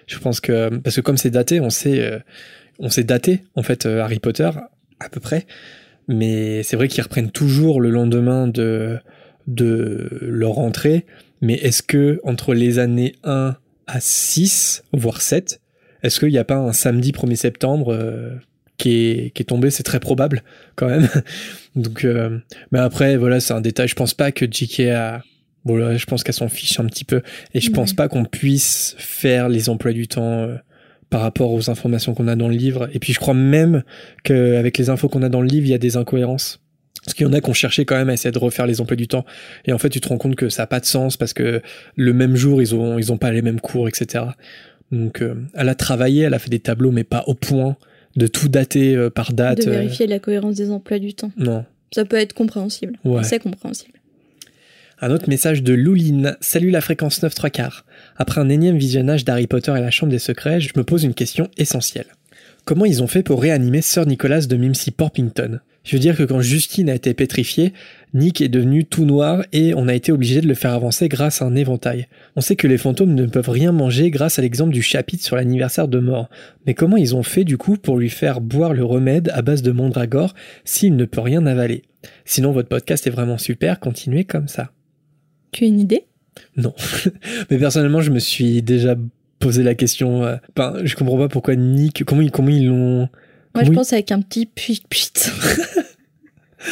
Je pense que parce que comme c'est daté, on sait, euh, on sait dater en fait euh, Harry Potter à peu près. Mais c'est vrai qu'ils reprennent toujours le lendemain de de leur rentrée. Mais est-ce que entre les années 1 à 6, voire 7, est-ce qu'il n'y a pas un samedi 1er septembre euh, qui est, qui est tombé? C'est très probable quand même. [laughs] Donc, euh, mais après, voilà, c'est un détail. Je pense pas que JK a. Bon, là, je pense qu'elle s'en fiche un petit peu. Et je pense pas qu'on puisse faire les emplois du temps euh, par rapport aux informations qu'on a dans le livre. Et puis, je crois même qu'avec les infos qu'on a dans le livre, il y a des incohérences. Parce qu'il y en a qui ont cherché quand même à essayer de refaire les emplois du temps. Et en fait, tu te rends compte que ça n'a pas de sens parce que le même jour, ils ont, ils ont pas les mêmes cours, etc. Donc, euh, elle a travaillé, elle a fait des tableaux, mais pas au point de tout dater euh, par date. de euh, vérifier la cohérence des emplois du temps. non. Ça peut être compréhensible. Ouais. C'est compréhensible. Un autre message de Louline. Salut la fréquence 9 3 quarts. Après un énième visionnage d'Harry Potter et la Chambre des Secrets, je me pose une question essentielle. Comment ils ont fait pour réanimer Sir Nicholas de Mimsy Porpington? Je veux dire que quand Justine a été pétrifiée, Nick est devenu tout noir et on a été obligé de le faire avancer grâce à un éventail. On sait que les fantômes ne peuvent rien manger grâce à l'exemple du chapitre sur l'anniversaire de mort. Mais comment ils ont fait du coup pour lui faire boire le remède à base de mandragore s'il ne peut rien avaler? Sinon votre podcast est vraiment super, continuez comme ça. Tu as une idée? Non. [laughs] Mais personnellement, je me suis déjà posé la question. euh, Enfin, je comprends pas pourquoi Nick. Comment ils, comment ils l'ont. Moi, je pense avec un petit puit puit. [laughs]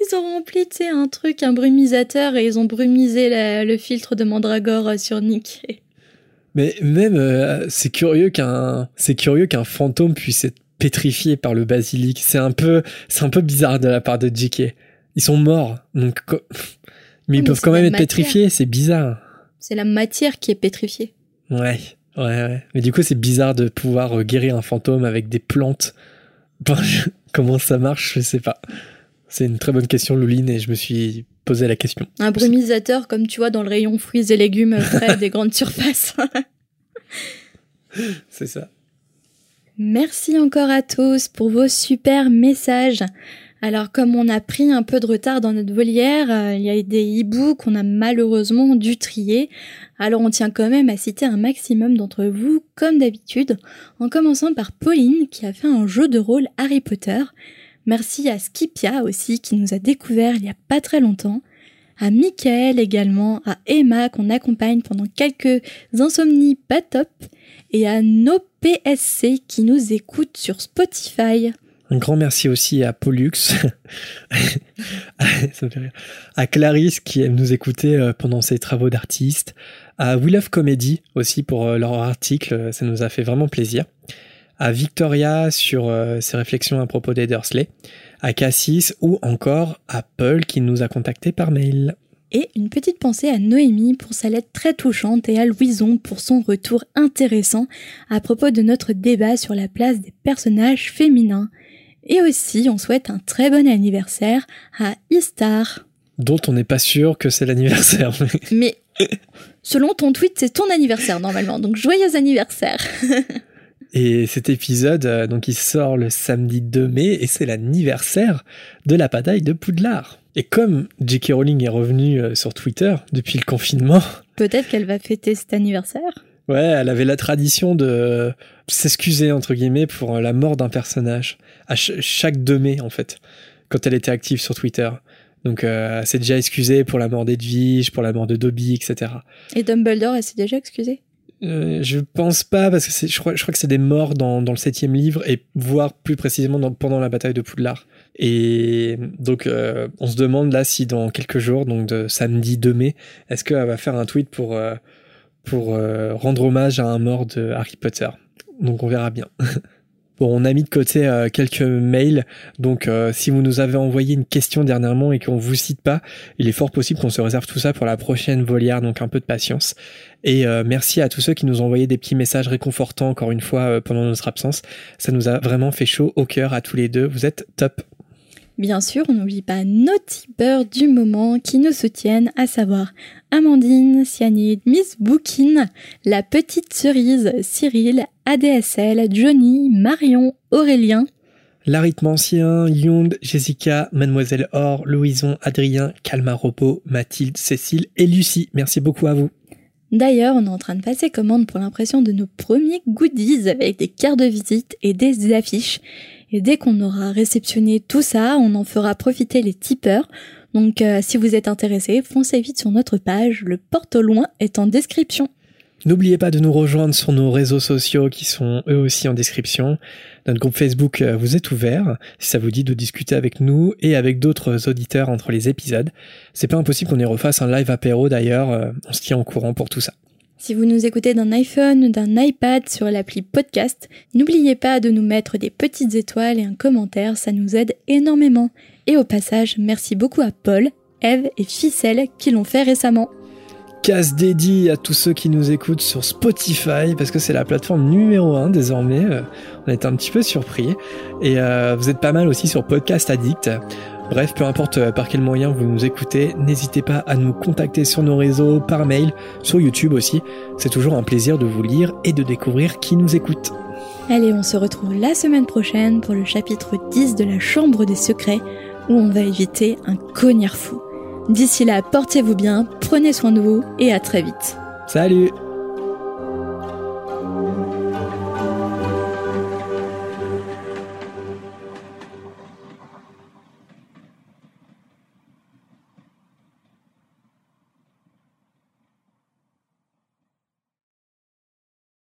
Ils ont rempli, tu sais, un truc, un brumisateur, et ils ont brumisé la- le filtre de Mandragore euh, sur Nick. [laughs] Mais même, euh, c'est curieux qu'un, c'est curieux qu'un fantôme puisse être pétrifié par le basilic. C'est un peu, c'est un peu bizarre de la part de J.K. Ils sont morts, donc. co- [laughs] Mais ils mais peuvent quand même être matière. pétrifiés. C'est bizarre. C'est la matière qui est pétrifiée. Ouais, ouais, ouais. Mais du coup, c'est bizarre de pouvoir euh, guérir un fantôme avec des plantes. [laughs] Comment ça marche, je sais pas. C'est une très bonne question, Louline, et je me suis posé la question. Un brumisateur, comme tu vois dans le rayon fruits et légumes près [laughs] des grandes surfaces. [laughs] C'est ça. Merci encore à tous pour vos super messages. Alors comme on a pris un peu de retard dans notre volière, euh, il y a des hiboux qu'on a malheureusement dû trier. Alors on tient quand même à citer un maximum d'entre vous, comme d'habitude, en commençant par Pauline qui a fait un jeu de rôle Harry Potter. Merci à Skipia aussi qui nous a découvert il y a pas très longtemps. À Michael également, à Emma qu'on accompagne pendant quelques insomnies pas top, et à nos PSC qui nous écoutent sur Spotify. Un grand merci aussi à Pollux, [laughs] à Clarisse qui aime nous écouter euh, pendant ses travaux d'artiste, à We Love Comedy aussi pour euh, leur article, ça nous a fait vraiment plaisir, à Victoria sur euh, ses réflexions à propos des Dursley, à Cassis ou encore à Paul qui nous a contactés par mail. Et une petite pensée à Noémie pour sa lettre très touchante et à Louison pour son retour intéressant à propos de notre débat sur la place des personnages féminins. Et aussi, on souhaite un très bon anniversaire à Istar. Dont on n'est pas sûr que c'est l'anniversaire. Mais [laughs] selon ton tweet, c'est ton anniversaire normalement, donc joyeux anniversaire. [laughs] Et cet épisode, euh, donc, il sort le samedi 2 mai et c'est l'anniversaire de la bataille de Poudlard. Et comme J.K. Rowling est revenue euh, sur Twitter depuis le confinement, [laughs] peut-être qu'elle va fêter cet anniversaire. Ouais, elle avait la tradition de s'excuser entre guillemets pour la mort d'un personnage à chaque 2 mai en fait, quand elle était active sur Twitter. Donc euh, elle s'est déjà excusée pour la mort d'Edwige, pour la mort de Dobby, etc. Et Dumbledore, elle s'est déjà excusée? Euh, je pense pas parce que je crois, je crois que c'est des morts dans, dans le septième livre et voire plus précisément dans, pendant la bataille de Poudlard. Et donc euh, on se demande là si dans quelques jours, donc de samedi 2 mai, est-ce qu'elle va faire un tweet pour euh, pour euh, rendre hommage à un mort de Harry Potter? Donc on verra bien. [laughs] Bon, on a mis de côté euh, quelques mails, donc euh, si vous nous avez envoyé une question dernièrement et qu'on vous cite pas, il est fort possible qu'on se réserve tout ça pour la prochaine volière, donc un peu de patience. Et euh, merci à tous ceux qui nous ont envoyé des petits messages réconfortants encore une fois pendant notre absence. Ça nous a vraiment fait chaud au cœur à tous les deux. Vous êtes top. Bien sûr, on n'oublie pas nos tipeurs du moment qui nous soutiennent, à savoir Amandine, Cyanide, Miss Bookin, La Petite Cerise, Cyril, ADSL, Johnny, Marion, Aurélien, L'arithmancien, Yond, Jessica, Mademoiselle Or, Louison, Adrien, Calma Ropo, Mathilde, Cécile et Lucie. Merci beaucoup à vous. D'ailleurs, on est en train de passer commande pour l'impression de nos premiers goodies avec des cartes de visite et des affiches. Et dès qu'on aura réceptionné tout ça, on en fera profiter les tipeurs. Donc euh, si vous êtes intéressé, foncez vite sur notre page, le porte au loin est en description. N'oubliez pas de nous rejoindre sur nos réseaux sociaux qui sont eux aussi en description. Notre groupe Facebook euh, vous est ouvert si ça vous dit de discuter avec nous et avec d'autres auditeurs entre les épisodes. C'est pas impossible qu'on y refasse un live apéro d'ailleurs, euh, on se tient au courant pour tout ça. Si vous nous écoutez d'un iPhone d'un iPad sur l'appli podcast, n'oubliez pas de nous mettre des petites étoiles et un commentaire, ça nous aide énormément. Et au passage, merci beaucoup à Paul, Eve et Ficelle qui l'ont fait récemment. Casse dédié à tous ceux qui nous écoutent sur Spotify parce que c'est la plateforme numéro 1 désormais. Euh, on est un petit peu surpris. Et euh, vous êtes pas mal aussi sur Podcast Addict. Bref, peu importe euh, par quel moyen vous nous écoutez, n'hésitez pas à nous contacter sur nos réseaux, par mail, sur YouTube aussi. C'est toujours un plaisir de vous lire et de découvrir qui nous écoute. Allez, on se retrouve la semaine prochaine pour le chapitre 10 de la Chambre des Secrets où on va éviter un cognard fou. D'ici là, portez-vous bien, prenez soin de vous et à très vite. Salut